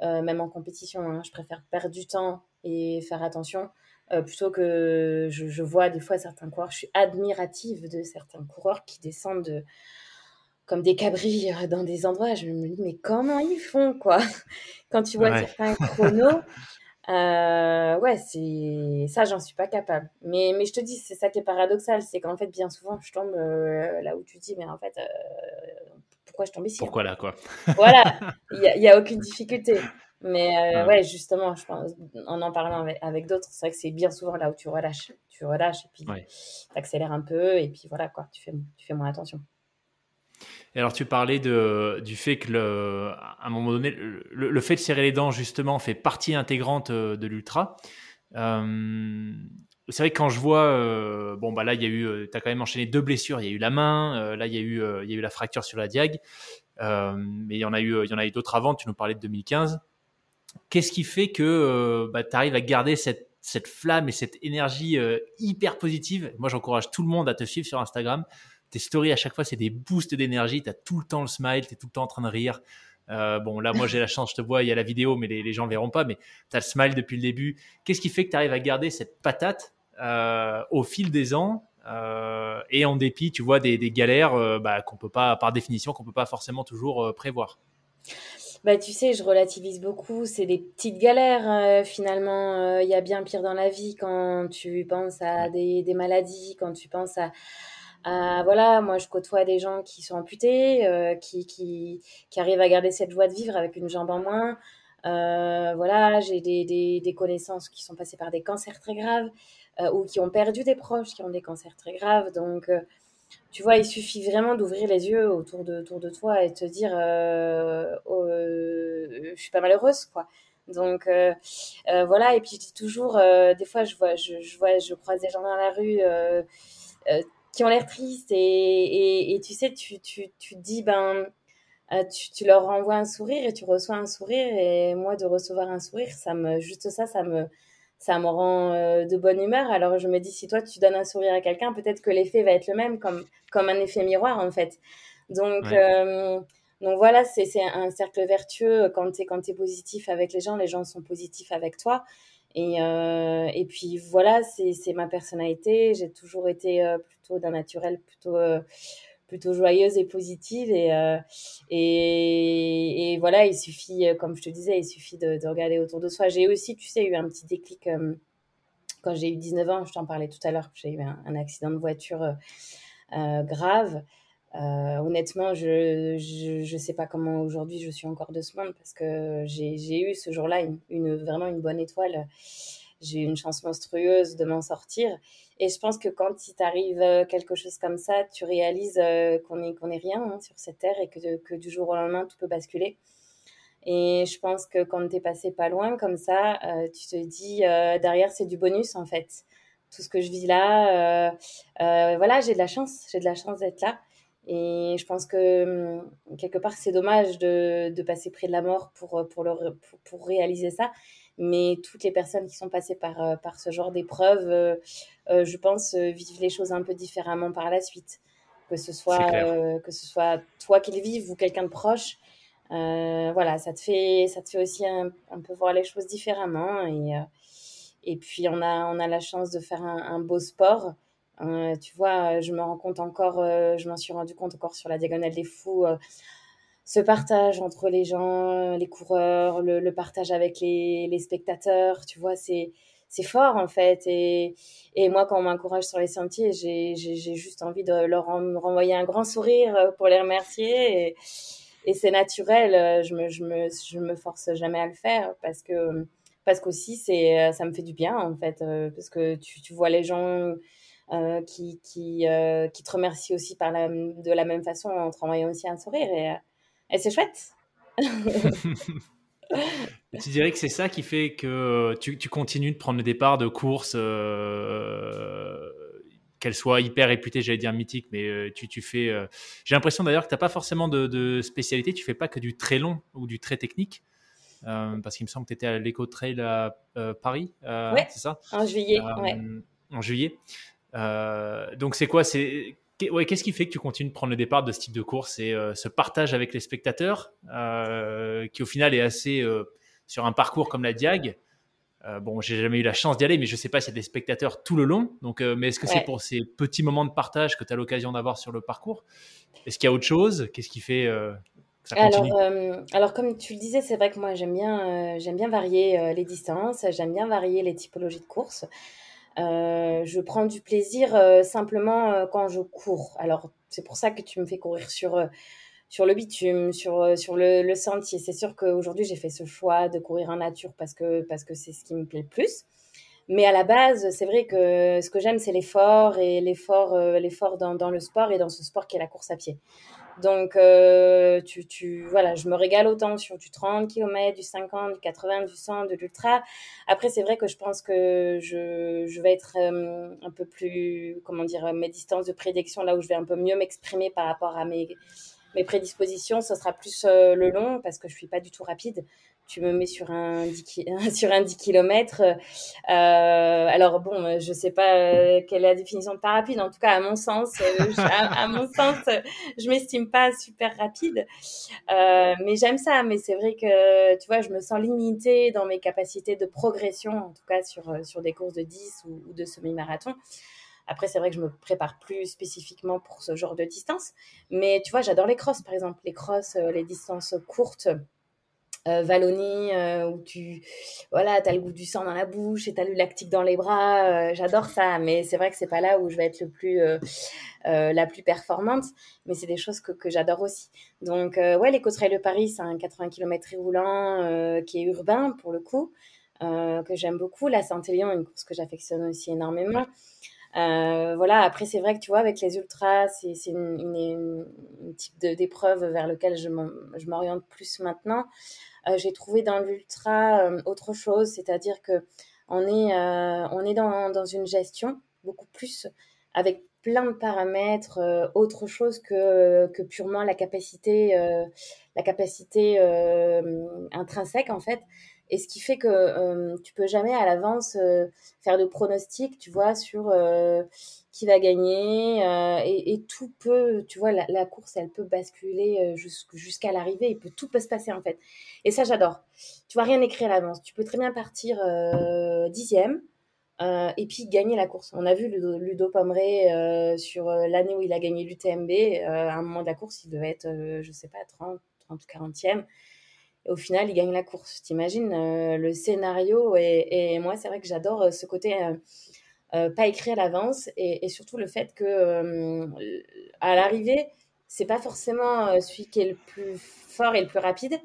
même en compétition. Hein. Je préfère perdre du temps et faire attention euh, plutôt que je, vois des fois certains coureurs, je suis admirative de certains coureurs qui descendent comme des cabris euh, dans des endroits. Je me dis, mais comment ils font, quoi? Quand tu vois certains chronos, euh, ouais, c'est ça, j'en suis pas capable. Mais, mais je te dis, c'est ça qui est paradoxal, c'est qu'en fait, bien souvent, je tombe là où tu dis, mais en fait, pourquoi je tombe ici Pourquoi là, quoi? Voilà, il n'y a, a, aucune difficulté. Mais euh, ouais, justement, je pense, en en parlant avec, d'autres, c'est vrai que c'est bien souvent là où tu relâches. Tu relâches et puis tu accélères un peu et puis voilà, quoi, tu fais, tu fais moins attention. Et alors, tu parlais du fait que, à un moment donné, le, fait de serrer les dents, justement, fait partie intégrante euh, de l'ultra. Euh, c'est vrai que quand je vois, bon, bah là, il y a eu, tu as quand même enchaîné deux blessures. Il y a eu la main, là, il y, a eu, il y a eu la fracture sur la diag. mais il y en a eu, eu d'autres avant. Tu nous parlais de 2015. Qu'est-ce qui fait que euh, bah, tu arrives à garder cette, flamme et cette énergie euh, hyper positive? Moi, j'encourage tout le monde à te suivre sur Instagram. Tes stories, à chaque fois, c'est des boosts d'énergie. Tu as tout le temps le smile, tu es tout le temps en train de rire. Euh, bon, là, moi, j'ai la chance, je te vois, il y a la vidéo, mais les, les gens ne verront pas. Mais tu as le smile depuis le début. Qu'est-ce qui fait que tu arrives à garder cette patate au fil des ans et en dépit, tu vois, des, des galères bah, qu'on peut pas, par définition, qu'on peut pas forcément toujours prévoir? Bah, tu sais, je relativise beaucoup. C'est des petites galères, euh, finalement. Euh, il y a bien pire dans la vie quand tu penses à des, des maladies, quand tu penses à, à, voilà, moi, je côtoie des gens qui sont amputés, euh, qui, qui, qui arrivent à garder cette joie de vivre avec une jambe en moins. voilà, j'ai des, des, des, connaissances qui sont passées par des cancers très graves ou qui ont perdu des proches qui ont des cancers très graves. Donc, tu vois, il suffit vraiment d'ouvrir les yeux autour de, autour de toi et te dire euh, oh, euh, je suis pas malheureuse, quoi. Donc euh, voilà, et puis je dis toujours, des fois je vois, je, je, vois, je croise des gens dans la rue qui ont l'air tristes et, et, tu sais, tu, tu, tu te dis, ben, tu, tu, leur renvoies un sourire et tu reçois un sourire et moi de recevoir un sourire, ça me, juste ça, ça me, ça me rend euh, de bonne humeur. Alors je me dis, si toi tu donnes un sourire à quelqu'un, peut-être que l'effet va être le même, comme, comme un effet miroir en fait. Donc, euh, donc voilà, c'est un cercle vertueux. Quand tu es, quand es positif avec les gens, les gens sont positifs avec toi. Et, euh, et puis voilà, c'est ma personnalité. J'ai toujours été plutôt d'un naturel, plutôt plutôt joyeuse et positive. Et, euh, et, et, voilà, il suffit, euh, comme je te disais, il suffit de, de regarder autour de soi. J'ai aussi, tu sais, eu un petit déclic euh, quand j'ai eu 19 ans. Je t'en parlais tout à l'heure, j'ai eu un, accident de voiture grave. Honnêtement, je ne sais pas comment aujourd'hui je suis encore de ce monde parce que j'ai eu ce jour-là une, une, vraiment une bonne étoile j'ai eu une chance monstrueuse de m'en sortir. Et je pense que quand il t'arrive euh, quelque chose comme ça, tu réalises euh, qu'on n'est qu'on est rien hein, sur cette terre et que, que, du jour au lendemain, tout peut basculer. Et je pense que quand tu es passé pas loin comme ça, euh, tu te dis, derrière, c'est du bonus en fait. Tout ce que je vis là, voilà, j'ai de la chance, j'ai de la chance d'être là. Et je pense que hum, quelque part, c'est dommage de, de, passer près de la mort pour, pour, le, pour, pour réaliser ça mais toutes les personnes qui sont passées par, euh, par ce genre d'épreuve, euh, euh, je pense, vivent les choses un peu différemment par la suite. Que ce soit, que ce soit toi qui le vives ou quelqu'un de proche, voilà, ça te fait, ça te fait aussi un, peu voir les choses différemment. Et, et puis, on a, on a la chance de faire un, beau sport. Tu vois, je me rends compte encore, je m'en suis rendu compte encore sur la Diagonale des Fous ce partage entre les gens, les coureurs, le, partage avec les, spectateurs, tu vois, c'est c'est fort en fait. Et, et moi, quand on m'encourage sur les sentiers, j'ai juste envie de leur renvoyer un grand sourire pour les remercier. Et, c'est naturel. Je me, je, me, je me force jamais à le faire parce que parce qu'aussi ça me fait du bien en fait parce que tu, tu vois les gens euh, qui, qui, euh, qui te remercient aussi par la, de la même façon en te renvoyant aussi un sourire. Et, et c'est chouette. tu dirais que c'est ça qui fait que tu, tu, continues de prendre le départ de courses, euh, qu'elles soient hyper réputées, j'allais dire mythiques, mais tu, tu fais. J'ai l'impression d'ailleurs que tu n'as pas forcément de, de, spécialité, tu fais pas que du très long ou du très technique. parce qu'il me semble que tu étais à l'Eco Trail à Paris, c'est ça? En juillet, ouais. En juillet. Euh, donc c'est quoi? C'est ouais, qu'est-ce qui fait que tu continues de prendre le départ de ce type de course? C'est euh, ce partage avec les spectateurs, euh, qui au final est assez sur un parcours comme la Diag. bon, j'ai jamais eu la chance d'y aller, mais je sais pas s'il y a des spectateurs tout le long. Donc, mais est-ce que c'est pour ces petits moments de partage que tu as l'occasion d'avoir sur le parcours? Est-ce qu'il y a autre chose? Qu'est-ce qui fait ça alors, alors, comme tu le disais, c'est vrai que moi j'aime bien, j'aime bien varier les distances, j'aime bien varier les typologies de courses. Euh, je prends du plaisir euh, simplement euh, quand je cours. Alors, c'est pour ça que tu me fais courir sur, sur le bitume, sur, sur le, sentier. C'est sûr qu'aujourd'hui, j'ai fait ce choix de courir en nature parce que parce que c'est ce qui me plaît le plus. Mais à la base, c'est vrai que ce que j'aime, c'est l'effort et l'effort, l'effort dans, le sport et dans ce sport qui est la course à pied. Donc, euh, tu, tu, voilà, je me régale autant sur du 30 km, du 50, du 80, du 100, de l'ultra. Après, c'est vrai que je pense que je, je vais être euh, un peu plus, comment dire, mes distances de prédiction, là où je vais un peu mieux m'exprimer par rapport à mes, mes prédispositions, ce sera plus euh, le long parce que je suis pas du tout rapide tu me mets sur un 10, sur un 10 km. Euh, alors bon, je sais pas euh, quelle est la définition de pas rapide. En tout cas, à mon sens, euh, à, mon sens, je m'estime pas super rapide. mais j'aime ça. Mais c'est vrai que tu vois, je me sens limitée dans mes capacités de progression, en tout cas sur sur des courses de 10 ou, ou de semi-marathon. Après, c'est vrai que je me prépare plus spécifiquement pour ce genre de distance. Mais tu vois, j'adore les crosses, par exemple. Les crosses, les distances courtes euh, euh, où tu voilà, as le goût du sang dans la bouche et tu as le lactique dans les bras. Euh, j'adore ça, mais c'est vrai que c'est pas là où je vais être le plus euh, la plus performante, mais c'est des choses que, que j'adore aussi. Donc ouais, les Trail de Paris, c'est un 80 km roulant qui est urbain pour le coup, que j'aime beaucoup. La Saint-Élion, une course que j'affectionne aussi énormément. Euh, voilà, après, c'est vrai que tu vois, avec les ultras, c'est une, une, une, type d'épreuve vers lequel je m'oriente plus maintenant. Euh, j'ai trouvé dans l'ultra euh, autre chose, c'est-à-dire que on est, euh, on est dans, dans, une gestion beaucoup plus avec plein de paramètres, autre chose que, que purement la capacité, la capacité intrinsèque en fait. Et ce qui fait que euh, tu peux jamais à l'avance euh, faire de pronostics, tu vois, sur euh, qui va gagner. Et, et, tout peut, tu vois, la, course, elle peut basculer jusqu'à l'arrivée. Il peut tout peut se passer en fait. Et ça, j'adore. Tu vois rien écrit à l'avance. Tu peux très bien partir dixième. et puis gagner la course. On a vu Ludo, Ludo sur l'année où il a gagné l'UTMB. à un moment de la course, il devait être, je sais pas, 30, 30 40e. Au final, il gagne la course. T'imagines euh, le scénario et, moi, c'est vrai que j'adore euh, ce côté euh, pas écrit à l'avance et, surtout le fait que à l'arrivée, c'est pas forcément celui qui est le plus fort et le plus rapide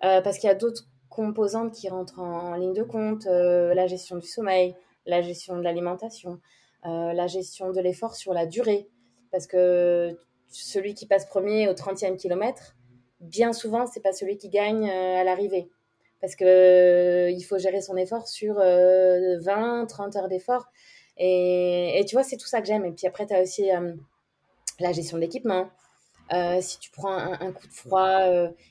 parce qu'il y a d'autres composantes qui rentrent en, ligne de compte, la gestion du sommeil, la gestion de l'alimentation, la gestion de l'effort sur la durée. Parce que celui qui passe premier au 30e kilomètre, bien souvent, c'est pas celui qui gagne euh, à l'arrivée. Parce que euh, il faut gérer son effort sur 20, euh, 30 heures d'effort. Et, tu vois, c'est tout ça que j'aime. Et puis après, tu as aussi la gestion de l'équipement. si tu prends un, coup de froid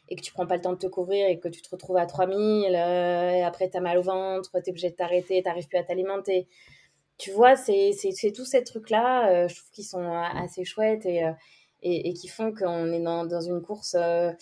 et que tu prends pas le temps de te couvrir et que tu te retrouves à 3000 et après tu as mal au ventre, tu es obligé de t'arrêter, tu plus à t'alimenter. Tu vois, c'est tous ces trucs-là, je trouve qu'ils sont assez chouettes et, et, qui font qu'on est dans, dans, une course euh, euh,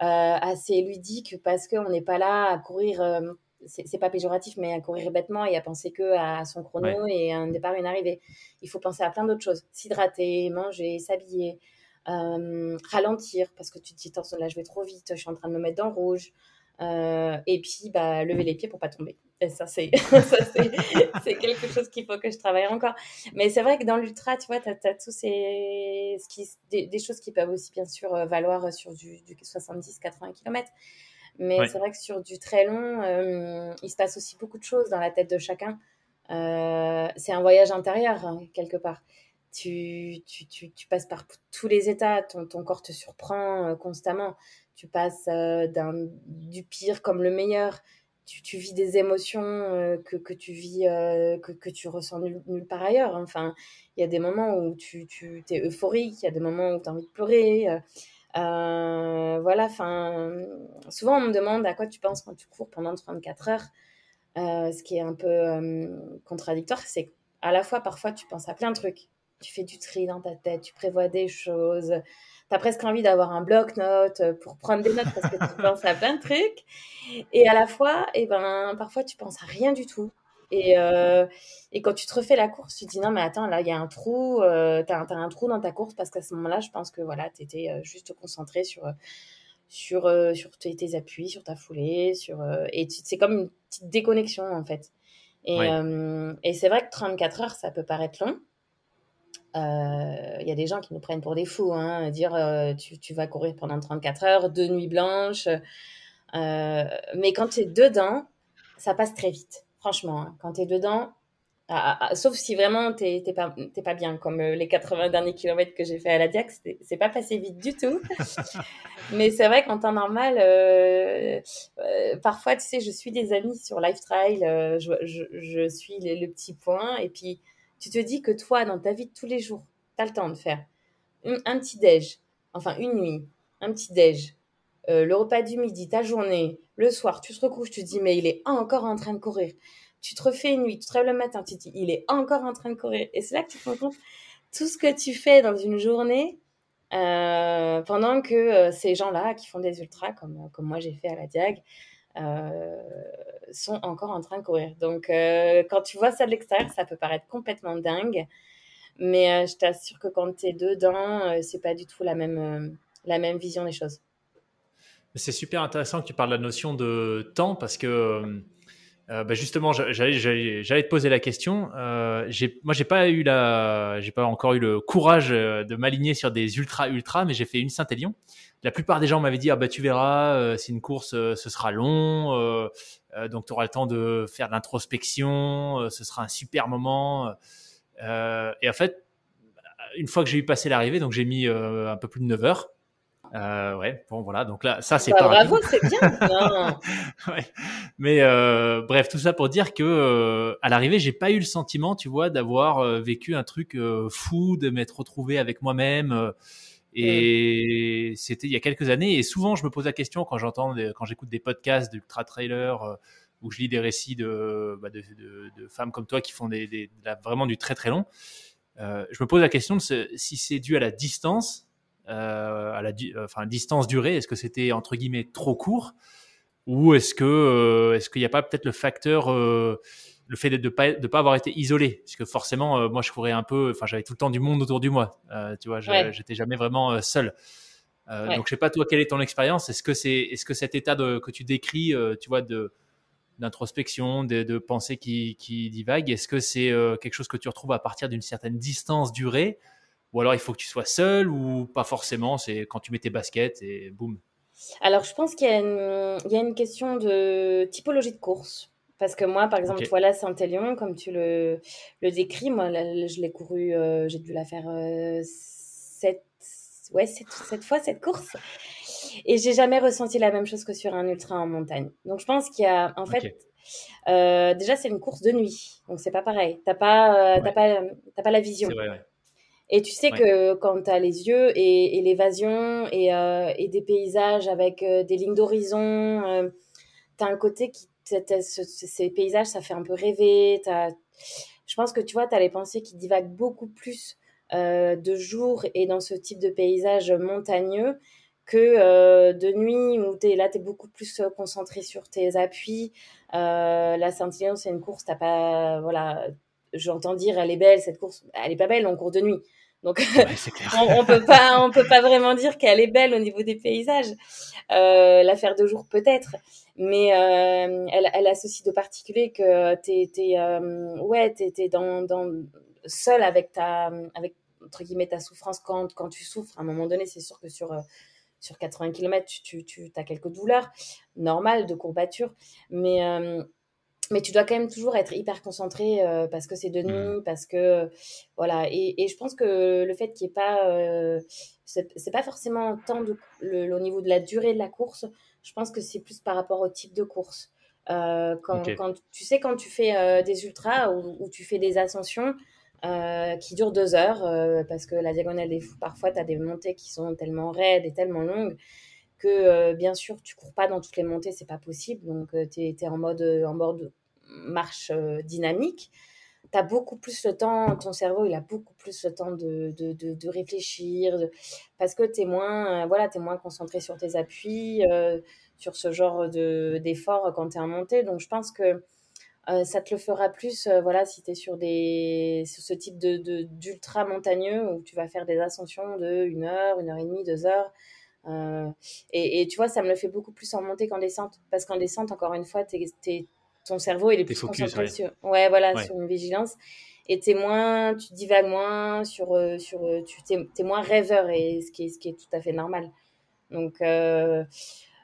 assez ludique parce qu'on n'est pas là à courir euh, c'est pas péjoratif, mais à courir bêtement et à penser que à son chrono et un départ, une arrivée. Il faut penser à plein d'autres choses. S'hydrater, manger, s'habiller, ralentir parce que tu te dis, là, je vais trop vite, je suis en train de me mettre dans le rouge. et puis, bah, lever les pieds pour pas tomber. Et ça, c'est quelque chose qu'il faut que je travaille encore. Mais c'est vrai que dans l'ultra, tu vois, tu as, tous ces ce qui, des, choses qui peuvent aussi, bien sûr, valoir sur du, du 70-80 km. Mais c'est vrai que sur du très long, euh, il se passe aussi beaucoup de choses dans la tête de chacun. Euh, c'est un voyage intérieur, hein, quelque part. Tu, tu, tu, tu, passes par tous les états, ton, ton corps te surprend euh, constamment. Tu passes d'un, du pire comme le meilleur. Tu, vis des émotions que, que, tu vis, que, que, tu ressens nulle, part ailleurs. Enfin, il y a des moments où tu, tu es euphorique, il y a des moments où tu as envie de pleurer. Euh, voilà, enfin, souvent on me demande à quoi tu penses quand tu cours pendant 34 heures. Euh, ce qui est un peu euh, contradictoire, c'est à la fois parfois tu penses à plein de trucs. Tu fais du tri dans ta tête, tu prévois des choses. Tu as presque envie d'avoir un bloc-notes pour prendre des notes parce que tu penses à plein de trucs. Et à la fois, et eh ben, parfois tu penses à rien du tout. Et, euh, et, quand tu te refais la course, tu te dis non, mais attends, là, il y a un trou, euh, tu as, un trou dans ta course parce qu'à ce moment-là, je pense que voilà, tu étais euh, juste concentré sur, sur, euh, sur tes, tes, appuis, sur ta foulée, sur, et c'est comme une petite déconnexion en fait. Et, et c'est vrai que 34 heures, ça peut paraître long. Il y a des gens qui nous prennent pour des fous, hein, dire tu, tu, vas courir pendant 34 heures, deux nuits blanches. mais quand tu es dedans, ça passe très vite. Franchement, hein, quand tu es dedans, ah, ah, ah, sauf si vraiment tu n'es pas, pas bien, comme euh, les 80 derniers kilomètres que j'ai fait à la Diac, c'est pas passé vite du tout. Mais c'est vrai qu'en temps normal, euh, euh, parfois, tu sais, je suis des amis sur Lifetrail, je, je, suis le petit point, et puis tu te dis que toi, dans ta vie de tous les jours, tu as le temps de faire un petit déj, enfin une nuit, un petit déj, le repas du midi, ta journée, le soir, tu te recouches, tu te dis, mais il est encore en train de courir. Tu te refais une nuit, tu te rêves le matin, tu te dis, il est encore en train de courir. Et c'est là que tu te rends compte tout ce que tu fais dans une journée euh, pendant que euh, ces gens-là qui font des ultras, comme, comme moi j'ai fait à la Diag, euh, sont encore en train de courir. Donc, quand tu vois ça de l'extérieur, ça peut paraître complètement dingue. Mais je t'assure que quand tu es dedans, c'est pas du tout la même, la même vision des choses. C'est super intéressant que tu parles de la notion de temps parce que euh, euh, bah, justement, j'allais te poser la question. Euh, moi, j'ai pas eu la, j'ai pas encore eu le courage euh, de m'aligner sur des ultra ultra, mais j'ai fait une Saint-Élion. La plupart des gens m'avaient dit ah bah tu verras, c'est une course, ce sera long, donc tu auras le temps de faire de l'introspection, ce sera un super moment. et en fait, une fois que j'ai eu passé l'arrivée, donc j'ai mis un peu plus de 9 heures. Euh, ouais, bon voilà, donc là, ça c'est bah, pas. Bravo, c'est bien. ouais. Mais euh, bref, tout ça pour dire que euh, à l'arrivée, j'ai pas eu le sentiment, tu vois, d'avoir euh, vécu un truc euh, fou, de m'être retrouvé avec moi-même. et c'était il y a quelques années. Et souvent, je me pose la question quand j'entends, quand j'écoute des podcasts d'ultra trailer où je lis des récits de, bah, de, de, de, femmes comme toi qui font des, des, vraiment du très très long. je me pose la question de ce, si c'est dû à la distance à la enfin, distance durée Est-ce que c'était entre guillemets trop court? Ou est-ce que euh, est-ce qu'il n'y a pas peut-être le facteur euh, le fait de ne pas, de pas avoir été isolé, parce que forcément, moi, je courais un peu, enfin, j'avais tout le temps du monde autour du moi, tu vois, j'étais jamais vraiment seul. Donc, je sais pas toi, quelle est ton expérience? Est-ce que c'est, est-ce que cet état de, que tu décris, tu vois, de d'introspection, de, de pensée qui, qui divague, est-ce que c'est quelque chose que tu retrouves à partir d'une certaine distance durée? Ou alors il faut que tu sois seul ou pas forcément, c'est quand tu mets tes baskets et boum. Alors je pense qu'il y, y, a une question de typologie de course. Parce que moi, par exemple, voilà Saint-Élion, comme tu le, le décris, moi, je l'ai couru, euh, j'ai dû la faire euh, sept, ouais, sept, fois cette course. Et j'ai jamais ressenti la même chose que sur un ultra en montagne. Donc je pense qu'il y a, en fait, euh, déjà c'est une course de nuit, donc c'est pas pareil. T'as pas, t'as pas, pas la vision. Vrai, ouais. Et tu sais que quand tu as les yeux et, et l'évasion et, euh, et, des paysages avec euh, des lignes d'horizon, euh, tu as un côté qui. ces paysages, ça fait un peu rêver. As, je pense que tu vois, tu as les pensées qui divaguent beaucoup plus euh, de jour et dans ce type de paysage montagneux que de nuit où es, là, tu es beaucoup plus concentré sur tes appuis. la Saint-Élion, c'est une course, t'as pas. Voilà, j'entends dire, elle est belle, cette course. Elle est pas belle en cours de nuit Donc, on, on, peut pas, on peut pas vraiment dire qu'elle est belle au niveau des paysages. Euh, L'affaire de jour peut-être, mais euh, elle, elle a ceci de particulier que t'es, t'es, euh, ouais, t'es, t'es dans, dans seul avec ta, avec entre guillemets ta souffrance quand, quand tu souffres. À un moment donné, c'est sûr que sur sur 80 km, tu, tu, tu as quelques douleurs normales de courbature, mais mais tu dois quand même toujours être hyper concentré euh, parce que c'est de mmh. nuit, parce que voilà. Et, et, je pense que le fait qu'il n'y ait pas, euh, c'est pas forcément tant de, le, au niveau de la durée de la course. Je pense que c'est plus par rapport au type de course. Euh, quand, quand, tu sais quand tu fais des ultras ou, ou, tu fais des ascensions qui durent deux heures, parce que la diagonale des fous, parfois tu as des montées qui sont tellement raides et tellement longues que bien sûr tu cours pas dans toutes les montées, c'est pas possible. Donc tu es, en mode en mode marche euh, dynamique, tu as beaucoup plus le temps, ton cerveau, il a beaucoup plus le temps de, de, de, réfléchir, parce que tu es, moins, euh, voilà, es moins concentré sur tes appuis, euh, sur ce genre d'effort quand tu es en montée. Donc, je pense que ça te le fera plus voilà, si tu es sur, des, sur ce type d'ultra montagneux où tu vas faire des ascensions de 1 heure, 1 heure et demie, 2 heures. Et, et, tu vois, ça me le fait beaucoup plus en montée qu'en descente. Parce qu'en descente, encore une fois, tu es, ton cerveau il est plus concentré sur ouais voilà sur une vigilance. Et t'es moins tu divagues moins sur euh, sur euh, tu t'es, es moins rêveur et ce qui est ce qui est tout à fait normal. Donc euh,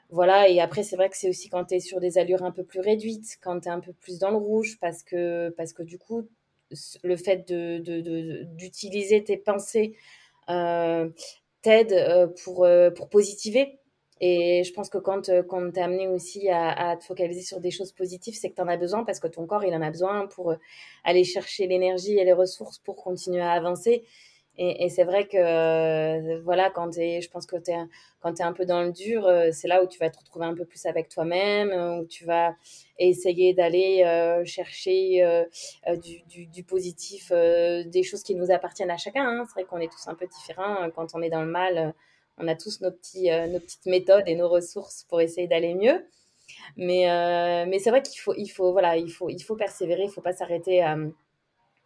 voilà. Et après c'est vrai que c'est aussi quand tu es sur des allures un peu plus réduites quand tu es un peu plus dans le rouge parce que parce que du coup le fait de, de, d'utiliser tes pensées t'aide pour pour positiver et je pense que quand, euh, quand tu es amené aussi à, à, te focaliser sur des choses positives, c'est que tu en as besoin parce que ton corps, il en a besoin pour euh, aller chercher l'énergie et les ressources pour continuer à avancer. Et, c'est vrai que, euh, voilà, quand es, je pense que es, quand tu es un peu dans le dur, c'est là où tu vas te retrouver un peu plus avec toi-même, où tu vas essayer d'aller chercher du, du, positif, des choses qui nous appartiennent à chacun. Hein. C'est vrai qu'on est tous un peu différents. Quand on est dans le mal, on a tous nos, petits, euh, nos petites méthodes et nos ressources pour essayer d'aller mieux. Mais, euh, mais c'est vrai qu'il faut, il faut, voilà, il faut, il faut persévérer, il ne faut pas s'arrêter à,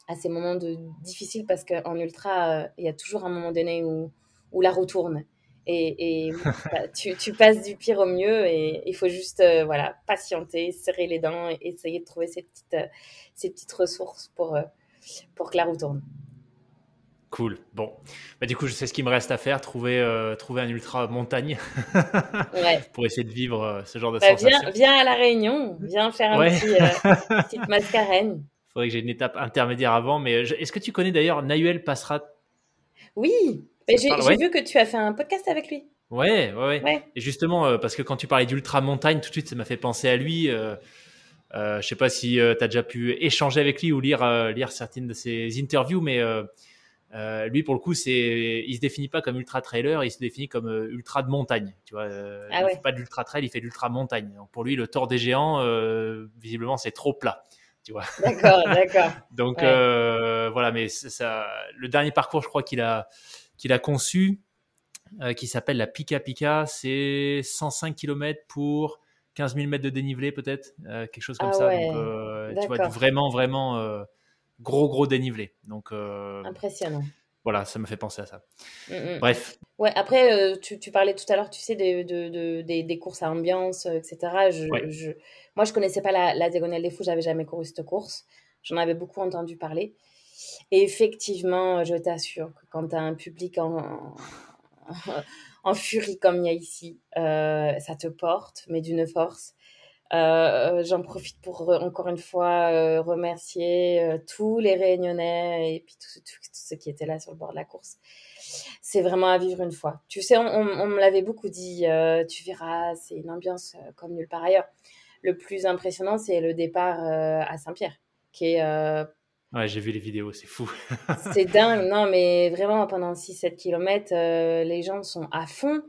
à, ces moments de, difficiles parce qu'en ultra, euh, il y a toujours un moment donné où, où la roue tourne. Et, et bah, tu, tu, passes du pire au mieux et il faut juste voilà, patienter, serrer les dents et essayer de trouver ces petites, ces petites ressources pour, pour que la roue tourne. Cool. Bon, bah, du coup, je sais ce qu'il me reste à faire trouver, euh, trouver un ultra montagne pour essayer de vivre euh, ce genre de bah, sensation. Viens, à la Réunion, viens faire un petit, euh, petite mascarène. Faudrait que j'ai une étape intermédiaire avant, mais est-ce que tu connais d'ailleurs Nahuel Passera Oui, j'ai vu que tu as fait un podcast avec lui. Ouais, ouais, ouais. Et justement, parce que quand tu parlais d'ultra montagne, tout de suite, ça m'a fait penser à lui. Euh, je sais pas si tu as déjà pu échanger avec lui ou lire, lire certaines de ses interviews, mais euh, lui, pour le coup, c'est, il se définit pas comme ultra trailer, il se définit comme euh, ultra de montagne. Tu vois, euh, ah il fait pas de l'ultra trail, il fait de l'ultra montagne. Donc pour lui, le tort des géants, euh, visiblement, c'est trop plat. Tu vois. D'accord, d'accord. Donc euh, voilà, mais ça, le dernier parcours, je crois qu'il a, qu'il a conçu, qui s'appelle la Pika Pika, c'est 105 km pour 15 000 mètres de dénivelé peut-être, quelque chose comme ah ça. Donc tu vois, vraiment, vraiment gros gros dénivelé. Donc euh, impressionnant. Voilà, ça me fait penser à ça. Mm, mm. Bref. Ouais, après, euh, tu, tu, parlais tout à l'heure, tu sais, de, de, des, des, courses à ambiance, euh, etc. Je, je, moi, je connaissais pas la, la Diagonale des Fous, j'avais jamais couru cette course. J'en avais beaucoup entendu parler. Et effectivement, je t'assure que quand tu as un public en, furie comme il y a ici, ça te porte, mais d'une force. Euh, J'en profite pour encore une fois euh, remercier euh, tous les Réunionnais et puis tous ceux qui étaient là sur le bord de la course. C'est vraiment à vivre une fois. Tu sais, on, me l'avait beaucoup dit, euh, tu verras, c'est une ambiance comme nulle part ailleurs. Le plus impressionnant, c'est le départ à Saint-Pierre, qui est... Ouais, j'ai vu les vidéos, c'est fou. c'est dingue, non, mais vraiment, pendant 6-7 km, les gens sont à fond.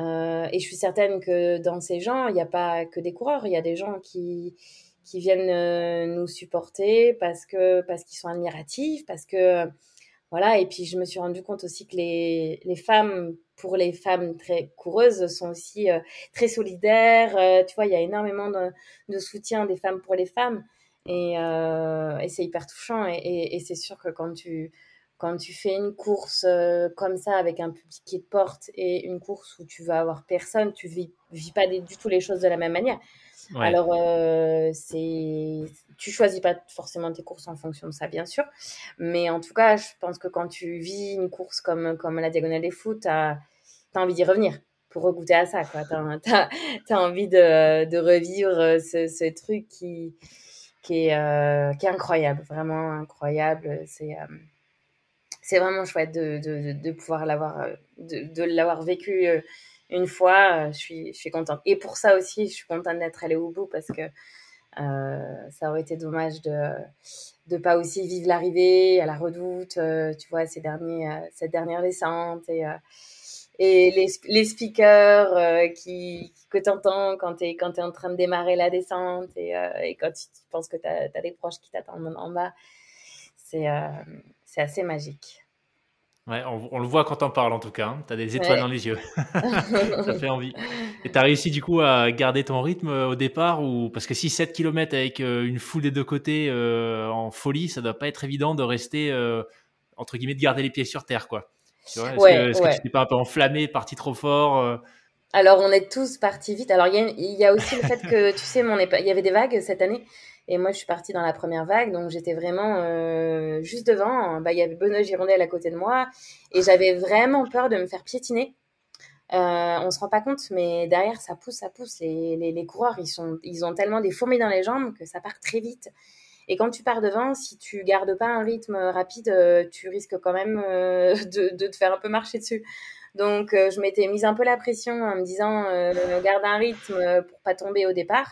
Euh, et je suis certaine que dans ces gens, il n'y a pas que des coureurs, il y a des gens qui, qui viennent euh, nous supporter parce que parce qu'ils sont admiratifs, parce que voilà. Et puis je me suis rendu compte aussi que les, les femmes, pour les femmes très coureuses, sont aussi euh, très solidaires. tu vois, il y a énormément de, soutien des femmes pour les femmes, et, et c'est hyper touchant. Et c'est sûr que quand tu quand tu fais une course comme ça avec un public qui te porte et une course où tu vas avoir personne, tu vis, vis pas du tout les choses de la même manière. Alors, c'est, tu choisis pas forcément tes courses en fonction de ça, bien sûr. Mais en tout cas, je pense que quand tu vis une course comme, comme la Diagonale des Foot, tu as, envie d'y revenir pour regoûter à ça. Tu as, envie de, de revivre ce, ce, truc qui, qui, est, qui est incroyable, vraiment incroyable. C'est c'est vraiment chouette de, de, de pouvoir l'avoir de l'avoir vécu une fois. Je suis, je suis contente. Et pour ça aussi, je suis contente d'être allée au bout parce que euh, ça aurait été dommage de ne pas aussi vivre l'arrivée à la redoute, tu vois, ces derniers, cette dernière descente et, et les, les speakers qui, que tu entends quand tu es, es en train de démarrer la descente et, quand tu, penses que tu as, as, des proches qui t'attendent en bas. C'est assez magique. Ouais, on, le voit quand on parle en tout cas. Hein. Tu as des étoiles dans les yeux. ça fait envie. Et tu as réussi du coup à garder ton rythme euh, au départ ou parce que si 7 km avec euh, une foule des deux côtés euh, en folie, ça doit pas être évident de rester entre guillemets de garder les pieds sur terre quoi. Est-ce que, tu n'es pas un peu enflammé, parti trop fort Alors on est tous partis vite. Alors il y, y, a aussi le fait que tu sais, mon il y avait des vagues cette année et moi, je suis partie dans la première vague, donc j'étais vraiment euh, juste devant. Bah, il y avait Benoît Girondel à côté de moi, et j'avais vraiment peur de me faire piétiner. Euh, on se rend pas compte, mais derrière, ça pousse, ça pousse. Les, les, coureurs, ils, sont, ils ont tellement des fourmis dans les jambes que ça part très vite. Et quand tu pars devant, si tu gardes pas un rythme rapide, euh, tu risques quand même euh, de, de, te faire un peu marcher dessus. Donc, euh, je m'étais mise un peu la pression en me disant, euh, garde un rythme pour pas tomber au départ.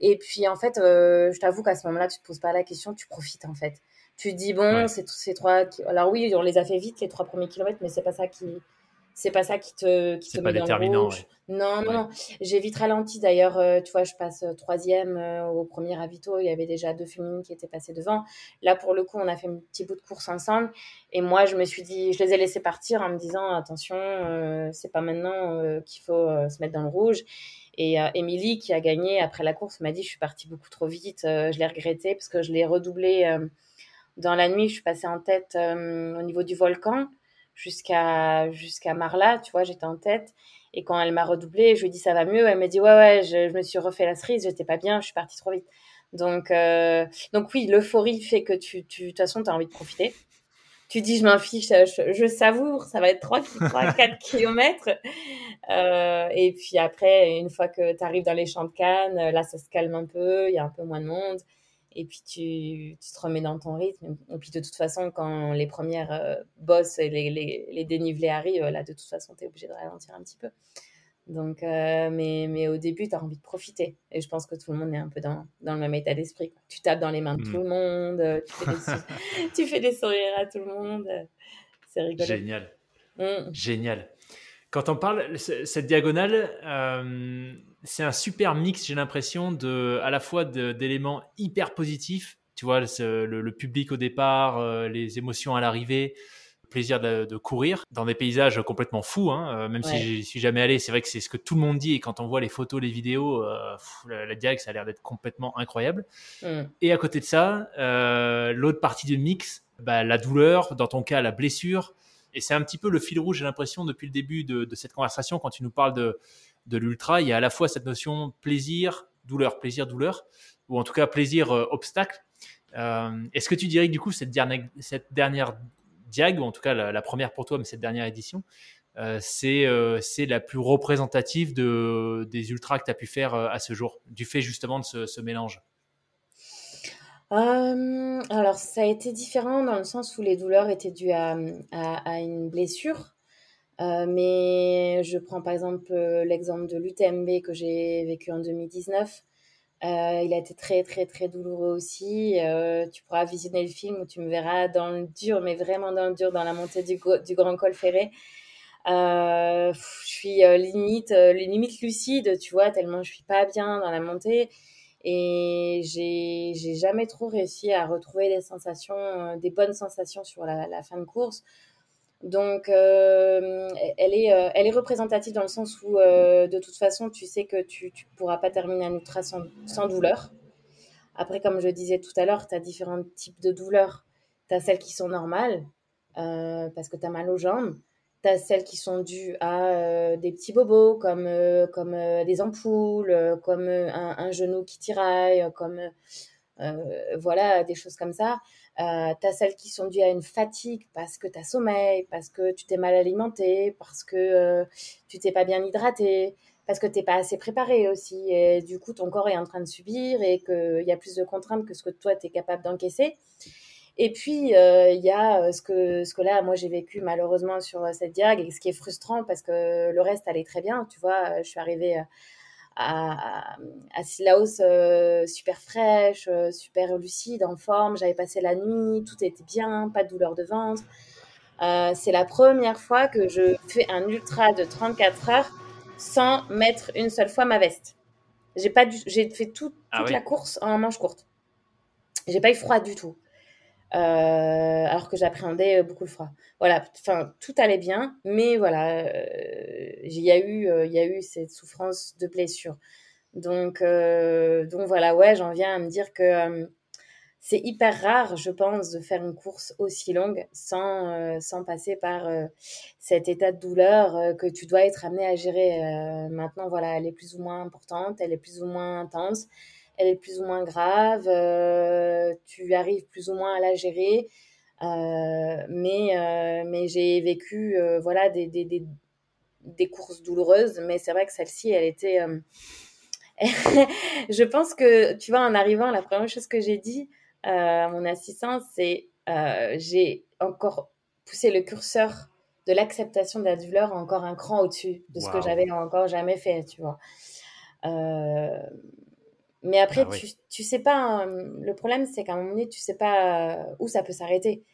Et puis, en fait, euh, je t'avoue qu'à ce moment-là, tu te poses pas la question, tu profites, en fait. Tu te dis, bon, c'est tous ces trois... Alors oui, on les a fait vite, les trois premiers kilomètres, mais c'est pas ça qui c'est pas ça qui te qui te met dans le rouge. Non, non, non. J'ai vite ralenti. D'ailleurs, euh, tu vois, je passe euh, troisième euh, au premier ravito. Il y avait déjà deux féminines qui étaient passées devant. Là, pour le coup, on a fait un petit bout de course ensemble. Et moi, je me suis dit, je les ai laissés partir en me disant, attention, c'est pas maintenant qu'il faut se mettre dans le rouge. Et Émilie, qui a gagné après la course, m'a dit, je suis partie beaucoup trop vite. je l'ai regretté parce que je l'ai redoublé dans la nuit. Je suis passée en tête au niveau du volcan jusqu'à jusqu'à Marla, tu vois, j'étais en tête. Et quand elle m'a redoublé, je lui ai dit ça va mieux? Elle m'a dit ouais ouais, je, me suis refait la cerise, j'étais pas bien, je suis partie trop vite. Donc euh, donc oui, l'euphorie fait que tu tu de toute façon tu as envie de profiter. Tu dis je m'en fiche, je, savoure, ça va être 3 3 4 kilomètres. Euh, et puis après une fois que tu arrives dans les champs de Cannes, là ça se calme un peu, il y a un peu moins de monde et puis tu, tu, te remets dans ton rythme. Et puis de toute façon, quand les premières euh, bosses et les, les, les, dénivelés arrivent, là, de toute façon, tu es obligé de ralentir un petit peu. Donc, euh, mais, mais au début, tu as envie de profiter. Et je pense que tout le monde est un peu dans, dans le même état d'esprit. Tu tapes dans les mains de tout mmh. le monde, euh, tu fais, des, tu fais des sourires à tout le monde. C'est rigolo. Génial. Mmh. Génial. Quand on parle, cette diagonale, euh, c'est un super mix, j'ai l'impression, de, à la fois d'éléments hyper positifs, tu vois, le, public au départ, euh, les émotions à l'arrivée, le plaisir de, courir dans des paysages complètement fous, hein, euh, même si je suis jamais allé, c'est vrai que c'est ce que tout le monde dit, et quand on voit les photos, les vidéos, la, diag, ça a l'air d'être complètement incroyable. Mm. Et à côté de ça, l'autre partie du mix, bah, la douleur, dans ton cas, la blessure, et c'est un petit peu le fil rouge, j'ai l'impression, depuis le début de, cette conversation, quand tu nous parles de, de l'ultra, il y a à la fois cette notion plaisir, douleur, plaisir, douleur, ou en tout cas plaisir, euh, obstacle. Euh, est-ce que tu dirais que du coup, cette dernière, cette diag, ou en tout cas la, première pour toi, mais cette dernière édition, euh, c'est la plus représentative de, des ultras que tu as pu faire à ce jour, du fait justement de ce mélange? Alors ça a été différent dans le sens où les douleurs étaient dues à, à, une blessure. Euh, mais je prends par exemple euh, l'exemple de l'UTMB que j'ai vécu en 2019. il a été très très très douloureux aussi. tu pourras visionner le film où tu me verras dans le dur, mais vraiment dans le dur, dans la montée du, Grand Col Ferré. je suis limite, limite lucide, tu vois, tellement je suis pas bien dans la montée. Et j'ai, jamais trop réussi à retrouver des sensations, euh, des bonnes sensations sur la fin de course. Donc, euh, elle, est, euh, elle est représentative dans le sens où, de toute façon, tu sais que tu ne pourras pas terminer un ultra sans, sans, douleur. Après, comme je disais tout à l'heure, tu as différents types de douleurs. Tu as celles qui sont normales, parce que tu as mal aux jambes. Tu as celles qui sont dues à des petits bobos, comme, comme des ampoules, comme un, un, genou qui tiraille, comme voilà, des choses comme ça. Euh, tu as celles qui sont dues à une fatigue parce que tu as sommeil, parce que tu t'es mal alimenté, parce que euh, tu t'es pas bien hydraté, parce que tu n'es pas assez préparé aussi. Et du coup, ton corps est en train de subir et qu'il y a plus de contraintes que ce que toi, tu es capable d'encaisser. Et puis, euh, il y a ce que, ce que là, moi, j'ai vécu malheureusement sur cette diag et ce qui est frustrant parce que le reste allait très bien. Tu vois, je suis arrivée à, à Sillaos euh, super fraîche, euh, super lucide, en forme. J'avais passé la nuit, tout était bien, pas de douleur de ventre. Euh, c'est la première fois que je fais un ultra de 34 heures sans mettre une seule fois ma veste. J'ai pas j'ai fait tout, ah toute la course en manche courte. J'ai pas eu froid du tout. Euh, alors que j'appréhendais beaucoup le froid. Voilà, enfin tout allait bien, mais voilà, euh, il y a eu, euh, y a eu cette souffrance de blessure. Donc, donc voilà, ouais, j'en viens à me dire que c'est hyper rare, je pense, de faire une course aussi longue sans, sans passer par cet état de douleur que tu dois être amené à gérer. maintenant, voilà, elle est plus ou moins importante, elle est plus ou moins intense elle est plus ou moins grave, euh, tu arrives plus ou moins à la gérer. Euh, mais euh, mais j'ai vécu voilà des, des, des, des, courses douloureuses, mais c'est vrai que celle-ci, elle était. je pense que, tu vois, en arrivant, la première chose que j'ai dit à mon assistant, c'est j'ai encore poussé le curseur de l'acceptation de la douleur encore un cran au-dessus de ce que j'avais encore jamais fait, tu vois. Euh, mais après, ah tu, tu sais pas. le problème, c'est qu'à un moment donné, tu sais pas euh, où ça peut s'arrêter.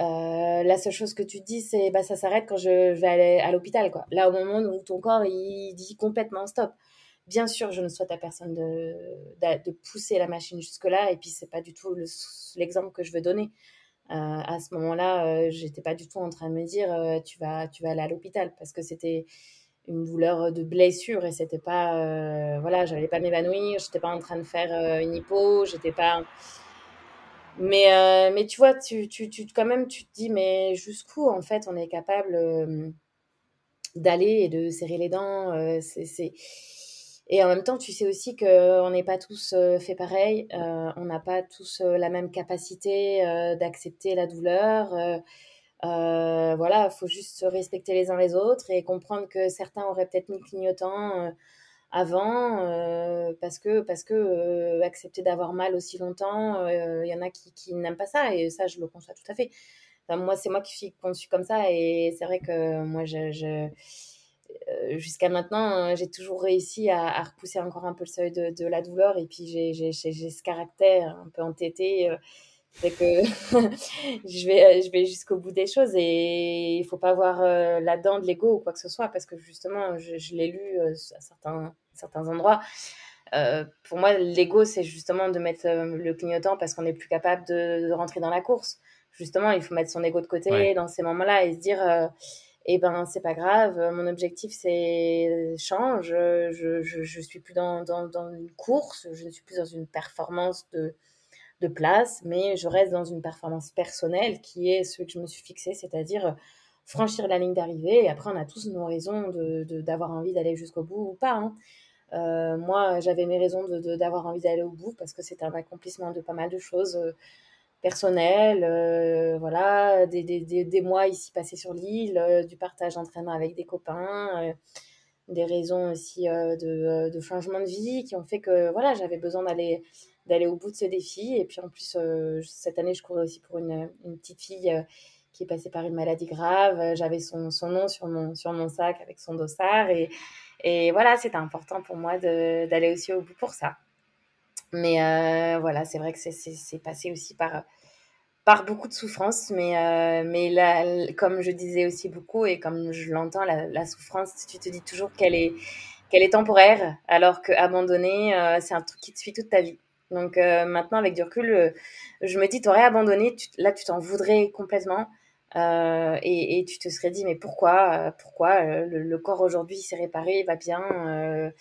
Euh, la seule chose que tu dis, c'est bah ça s'arrête quand je vais aller à l'hôpital, quoi. Là, au moment où ton corps il dit complètement stop. Bien sûr, je ne souhaite à personne de, de, pousser la machine jusque-là, et puis c'est pas du tout l'exemple que je veux donner. Euh, à ce moment-là, j'étais pas du tout en train de me dire tu vas tu vas aller à l'hôpital parce que c'était une douleur de blessure et c'était pas euh, voilà j'allais pas m'évanouir j'étais pas en train de faire euh, une hypo j'étais pas mais euh, mais tu vois tu, tu, tu quand même tu te dis mais jusqu'où en fait on est capable d'aller et de serrer les dents c'est et en même temps tu sais aussi que on n'est pas tous fait pareil on n'a pas tous la même capacité d'accepter la douleur euh, voilà, il faut juste se respecter les uns les autres et comprendre que certains auraient peut-être mis clignotant euh, avant euh, parce que, parce que accepter d'avoir mal aussi longtemps, il y en a qui, qui n'aiment pas ça et ça, je le conçois tout à fait. moi, c'est moi qui suis conçue comme ça et c'est vrai que moi, jusqu'à maintenant, j'ai toujours réussi à, repousser encore un peu le seuil de, de la douleur. Et puis, j'ai ce caractère un peu entêté c'est que je vais, je vais jusqu'au bout des choses et il faut pas avoir euh, la dent de l'ego ou quoi que ce soit parce que justement, je, l'ai lu euh, à certains, certains endroits. Euh, pour moi, l'ego, c'est justement de mettre le clignotant parce qu'on n'est plus capable de, rentrer dans la course. Justement, il faut mettre son ego de côté dans ces moments-là et se dire, eh ben, c'est pas grave, mon objectif, c'est change, je, je, je, suis plus dans, dans, dans une course, je ne suis plus dans une performance de, de place, mais je reste dans une performance personnelle qui est ce que je me suis fixé, c'est-à-dire euh, franchir la ligne d'arrivée. Et après, on a tous nos raisons d'avoir de, envie d'aller jusqu'au bout ou pas. Hein. Euh, moi, j'avais mes raisons d'avoir envie d'aller au bout parce que c'était un accomplissement de pas mal de choses euh, personnelles, voilà, des, des, mois ici passés sur l'île, du partage d'entraînement avec des copains, des raisons aussi de, de, changement de vie qui ont fait que voilà, j'avais besoin d'aller d'aller au bout de ce défi. Et puis en plus, euh, cette année, je courais aussi pour une, petite fille euh, qui est passée par une maladie grave. J'avais son, son, nom sur mon, sur mon sac avec son dossard. Et, et voilà, c'était important pour moi d'aller aussi au bout pour ça. Mais euh, voilà, c'est vrai que c'est passé aussi par, par beaucoup de souffrance. Mais, mais comme je disais aussi beaucoup et comme je l'entends, la, souffrance, tu te dis toujours qu'elle est, est temporaire, alors que abandonner, c'est un truc qui te suit toute ta vie. Donc euh, maintenant, avec du recul, euh, je me dis, tu aurais abandonné, là, tu t'en voudrais complètement. Euh, et, tu te serais dit, mais pourquoi Pourquoi le, corps aujourd'hui s'est réparé, il va bien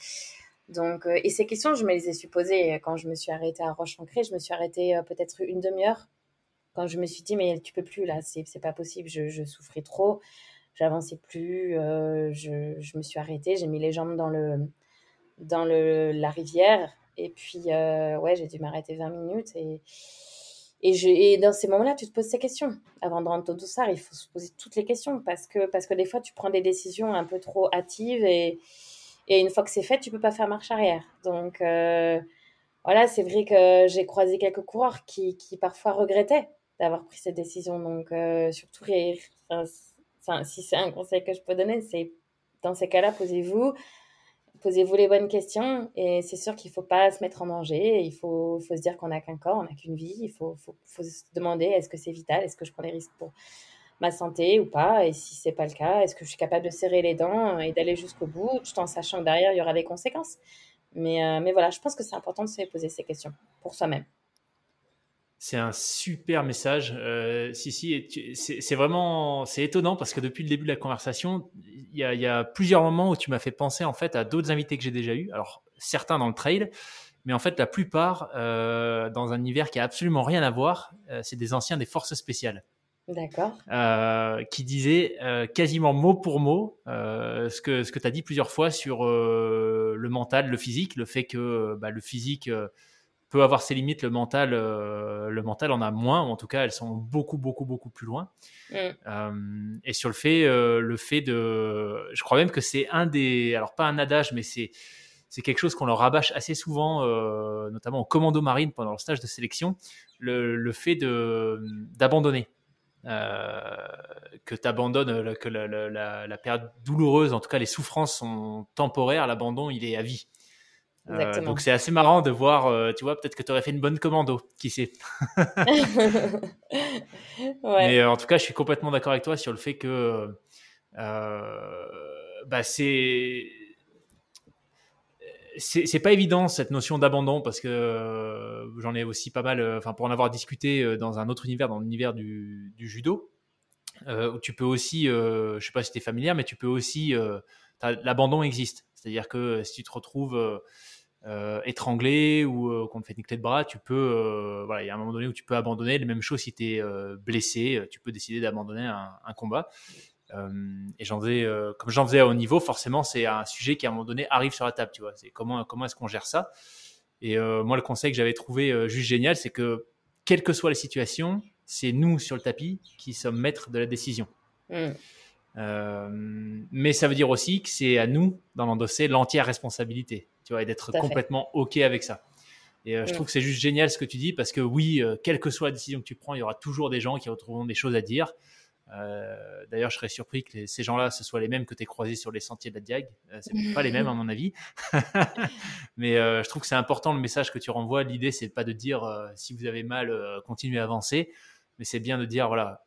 donc, Et ces questions, je me les ai supposées quand je me suis arrêtée à Roche-Ancrée. Je me suis arrêtée peut-être une demi-heure quand je me suis dit, mais tu peux plus là, c'est pas possible, je, je souffrais trop, j'avançais plus, euh, je, je, me suis arrêtée, j'ai mis les jambes dans, le, dans le, la rivière. Et puis, euh, ouais, j'ai dû m'arrêter 20 minutes. Et, et, je, dans ces moments-là, tu te poses ces questions. Avant de rentrer au dossard, il faut se poser toutes les questions parce que, parce que des fois, tu prends des décisions un peu trop hâtives et, et une fois que c'est fait, tu peux pas faire marche arrière. Donc, euh, voilà, c'est vrai que j'ai croisé quelques coureurs qui, qui parfois regrettaient d'avoir pris cette décision. Donc, euh, surtout, si c'est un conseil que je peux donner, c'est dans ces cas-là, posez-vous, posez-vous les bonnes questions. Et c'est sûr qu'il ne faut pas se mettre en danger. Il faut, se dire qu'on n'a qu'un corps, on n'a qu'une vie. Il faut, se demander est-ce que c'est vital? Est-ce que je prends les risques pour ma santé ou pas? Et si c'est pas le cas, est-ce que je suis capable de serrer les dents et d'aller jusqu'au bout, tout en sachant que derrière, il y aura des conséquences? Mais, euh, mais voilà, je pense que c'est important de se poser ces questions pour soi-même. C'est un super message. Euh, si, si, c'est vraiment c'est étonnant parce que depuis le début de la conversation, il y a, y a plusieurs moments où tu m'as fait penser en fait à d'autres invités que j'ai déjà eus. Alors certains dans le trail, mais en fait la plupart euh, dans un univers qui a absolument rien à voir. Euh, c'est des anciens des forces spéciales. D'accord. Euh, qui disaient euh, quasiment mot pour mot euh, ce que ce que tu as dit plusieurs fois sur le mental, le physique, le fait que bah, le physique peut avoir ses limites, le mental, euh, le mental en a moins, ou en tout cas elles sont beaucoup beaucoup beaucoup plus loin. Mm. Euh, et sur le fait, euh, le fait de, je crois même que c'est un des, alors pas un adage, mais c'est c'est quelque chose qu'on leur rabâche assez souvent, notamment au commando marine pendant leur stage de sélection, le, le fait de d'abandonner. que tu abandonnes, que la, la, la, période douloureuse, en tout cas les souffrances sont temporaires, l'abandon il est à vie. Euh, donc c'est assez marrant de voir, euh, tu vois, peut-être que tu aurais fait une bonne commando, qui sait? Mais euh, en tout cas, je suis complètement d'accord avec toi sur le fait que bah, c'est c'est pas évident cette notion d'abandon parce que j'en ai aussi pas mal, enfin pour en avoir discuté dans un autre univers, dans l'univers du, du, judo, où tu peux aussi, je sais pas si tu es familière, mais tu peux aussi, l'abandon existe. C'est-à-dire que si tu te retrouves euh, étranglé ou euh, qu'on te fait clé de bras, tu peux, euh, voilà, il y a un moment donné où tu peux abandonner. La même chose si tu es blessé, tu peux décider d'abandonner un, combat. et j'en faisais, comme j'en faisais à haut niveau, forcément, c'est un sujet qui à un moment donné arrive sur la table. Tu vois, c'est comment, comment est-ce qu'on gère ça? Et moi, le conseil que j'avais trouvé juste génial, c'est que quelle que soit la situation, c'est nous sur le tapis qui sommes maîtres de la décision. Mmh. mais ça veut dire aussi que c'est à nous d'en endosser l'entière responsabilité tu vois, et d'être complètement OK avec ça. Et euh, je trouve que c'est juste génial ce que tu dis parce que oui, euh, quelle que soit la décision que tu prends, il y aura toujours des gens qui retrouveront des choses à dire. Euh, d'ailleurs, je serais surpris que ces gens-là, ce soient les mêmes que tu as croisés sur les sentiers de la Diag. c'est pas les mêmes, à mon avis. Mais je trouve que c'est important le message que tu renvoies. L'idée, c'est pas de dire si vous avez mal, continuez à avancer. Mais c'est bien de dire voilà,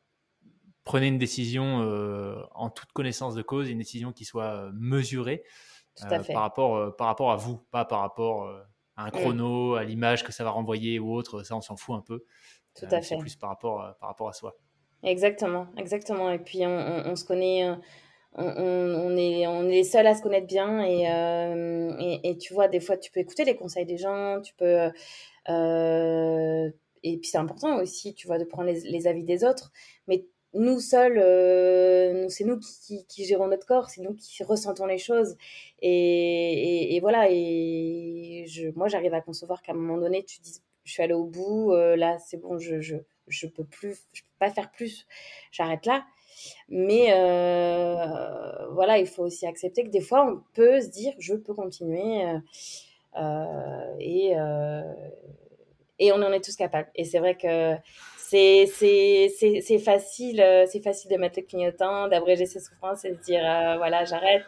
prenez une décision en toute connaissance de cause, une décision qui soit mesurée. Euh, par, rapport, euh, par rapport à vous, pas par rapport euh, à un mm. chrono, à l'image que ça va renvoyer ou autre. Ça, on s'en fout un peu. Tout à fait. C'est plus par rapport, par rapport à soi. Exactement, exactement. Et puis, on, se connaît. On, est, on est les seuls à se connaître bien et, et, tu vois, des fois, tu peux écouter les conseils des gens, tu peux... et puis, c'est important aussi, tu vois, de prendre les, les avis des autres. Mais nous seuls, euh, c'est nous qui, qui, gérons notre corps, c'est nous qui ressentons les choses. Et, et, voilà, et je, moi j'arrive à concevoir qu'à un moment donné, tu dis, je suis allée au bout, euh, là c'est bon, je, je, je, peux plus, je peux pas faire plus, j'arrête là. Mais euh, voilà, il faut aussi accepter que des fois, on peut se dire, je peux continuer. et, et on en est tous capables. Et c'est vrai que c'est facile, euh, c'est facile de mettre le clignotant, d'abréger ses souffrances et de dire euh, voilà j'arrête.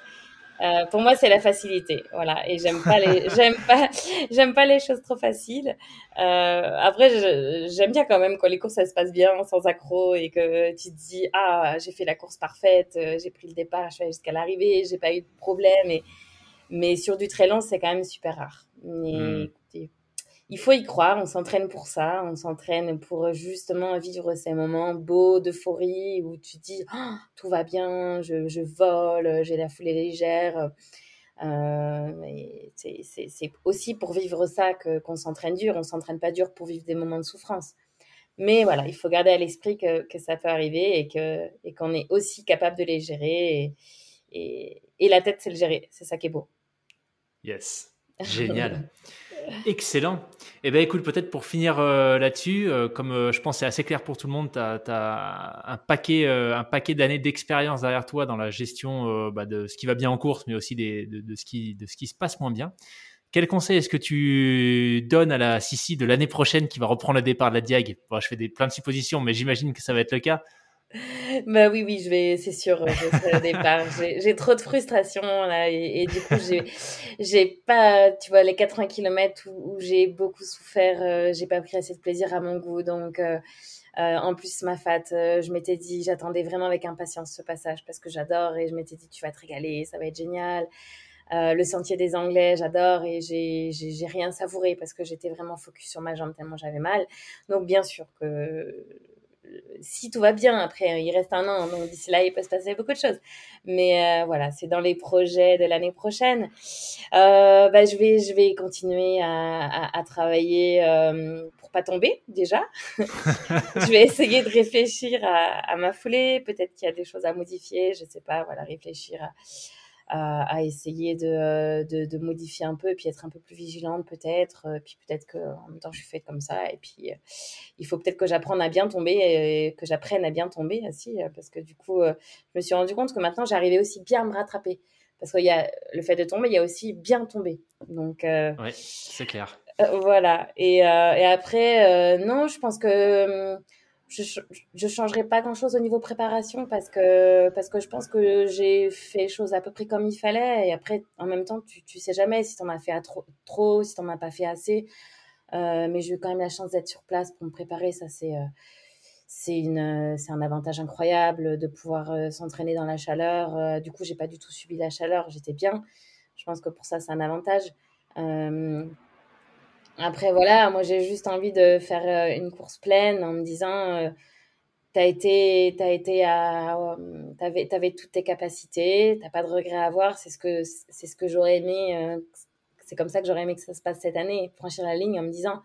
Euh, pour moi, c'est la facilité, voilà. Et j'aime pas les, j'aime pas, j'aime pas les choses trop faciles. Euh, après, j'aime bien quand même quand les courses ça se passe bien, sans accro, et que tu te dis ah j'ai fait la course parfaite, j'ai pris le départ, je suis jusqu'à l'arrivée, j'ai pas eu de problème. Et mais sur du très long, c'est quand même super rare. Mais hmm il faut y croire, on s'entraîne pour ça, on s'entraîne pour justement vivre ces moments beaux d'euphorie où tu dis oh, tout va bien, je, vole, j'ai la foulée légère. Euh, c'est aussi pour vivre ça qu'on s'entraîne dur, on s'entraîne pas dur pour vivre des moments de souffrance. Mais voilà, il faut garder à l'esprit que, que, ça peut arriver et qu'on et qu'on est aussi capable de les gérer. Et, et, la tête, c'est le gérer. C'est ça qui est beau. Yes. Génial. Excellent. Eh ben écoute, peut-être pour finir euh, là-dessus, euh, comme euh, je pense c'est assez clair pour tout le monde, tu as, un paquet, paquet d'années d'expérience derrière toi dans la gestion bah, de ce qui va bien en course, mais aussi de, ce qui, de ce qui se passe moins bien. Quel conseil est-ce que tu donnes à la Sissi de l'année prochaine qui va reprendre le départ de la Diag? Je fais des, plein de suppositions, mais j'imagine que ça va être le cas. Bah oui, oui, je vais, c'est sûr, je serai au départ. J'ai trop de frustration là et, du coup, j'ai pas, tu vois, les 80 km où, j'ai beaucoup souffert, euh, j'ai pas pris assez de plaisir à mon goût. Donc, euh, euh, en plus, ma fat, je m'étais dit, j'attendais vraiment avec impatience ce passage parce que j'adore et je m'étais dit, tu vas te régaler, ça va être génial. le sentier des Anglais, j'adore et j'ai rien savouré parce que j'étais vraiment focus sur ma jambe tellement j'avais mal. Donc bien sûr que si tout va bien, après, il reste un an, donc d'ici là, il peut se passer beaucoup de choses. Mais euh, voilà, c'est dans les projets de l'année prochaine. Euh, bah, je, vais, je vais continuer à, à, travailler euh, pour pas tomber, déjà. je vais essayer de réfléchir à, à ma foulée. Peut-être qu'il y a des choses à modifier, je sais pas, voilà, réfléchir à à, essayer de, de, de, modifier un peu et puis être un peu plus vigilante peut-être. Euh, puis peut-être qu'en même temps, je suis faite comme ça. Et puis, euh, il faut peut-être que j'apprenne à bien tomber et que j'apprenne à bien tomber aussi. Euh, parce que du coup, je me suis rendu compte que maintenant, j'arrivais aussi bien à me rattraper. Parce qu'il y a le fait de tomber, il y a aussi bien tomber. Donc, oui, c'est clair. voilà. Et, et après, non, je pense que je ne changerai pas grand chose au niveau préparation parce que parce que je pense que j'ai fait les choses à peu près comme il fallait. Et après en même temps tu tu sais jamais si tu en as fait trop trop si tu n'en as pas fait assez. Euh, mais j'ai eu quand même la chance d'être sur place pour me préparer. Ça c'est euh, c'est une c'est un avantage incroyable de pouvoir euh, s'entraîner dans la chaleur. Du coup j'ai pas du tout subi la chaleur. J'étais bien. Je pense que pour ça c'est un avantage après, voilà, moi j'ai juste envie de faire euh, une course pleine en me disant, euh, t'as été, t'as été à, euh, t'avais, toutes tes capacités, t'as pas de regrets à avoir, c'est ce que, c'est ce que j'aurais aimé, c'est comme ça que j'aurais aimé que ça se passe cette année, franchir la ligne en me disant,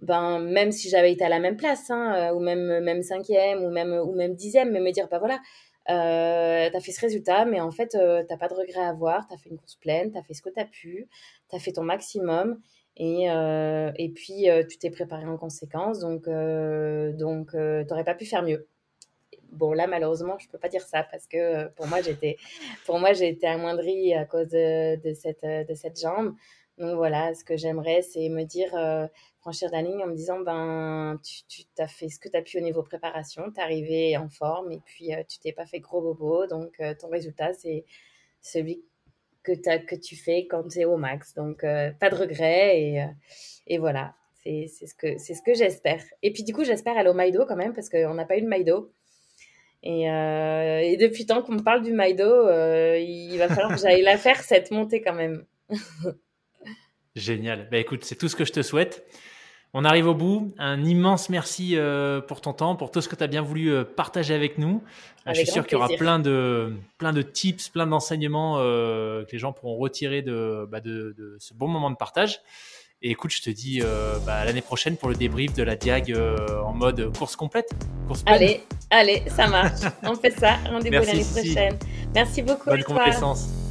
ben même si j'avais été à la même place, hein, ou même même cinquième, ou même ou même dixième, mais me dire, bah voilà, t'as fait ce résultat, mais en fait, t'as pas de regrets à avoir, t'as fait une course pleine, t'as fait ce que t'as pu, t'as fait ton maximum, et, euh, et puis, euh, tu t'es préparé en conséquence, donc, euh, donc tu n'aurais pas pu faire mieux. Bon, là, malheureusement, je ne peux pas dire ça parce que pour moi, j'étais, pour moi, j'ai été amoindrie à cause de, de, cette, de cette jambe. Donc voilà, ce que j'aimerais, c'est me dire, franchir la ligne en me disant, ben, tu, tu as fait ce que tu as pu au niveau préparation, tu es arrivé en forme et puis tu t'es pas fait gros bobo. Donc ton résultat, c'est celui que, que tu fais quand tu es au max. Donc, euh, pas de regrets et, euh, voilà. C'est ce que, ce que j'espère. Et puis, du coup, j'espère aller au Maïdo quand même parce qu'on n'a pas eu de Maïdo. Et, euh, et depuis tant qu'on me parle du Maïdo, il va falloir que j'aille la faire, cette montée quand même. Génial. Bah, écoute, c'est tout ce que je te souhaite. On arrive au bout. Un immense merci euh, pour ton temps, pour tout ce que tu as bien voulu euh, partager avec nous. Euh, je suis sûr qu'il y aura plein de, plein de tips, plein d'enseignements que les gens pourront retirer de, bah, de, de, ce bon moment de partage. Et écoute, je te dis bah, l'année prochaine pour le débrief de la Diag en mode course complète. Course allez, allez, ça marche. On fait ça. Rendez-vous l'année prochaine. Merci beaucoup. Bonne.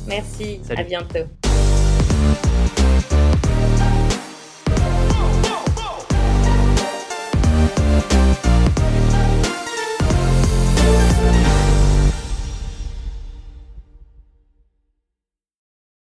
Merci. À bientôt.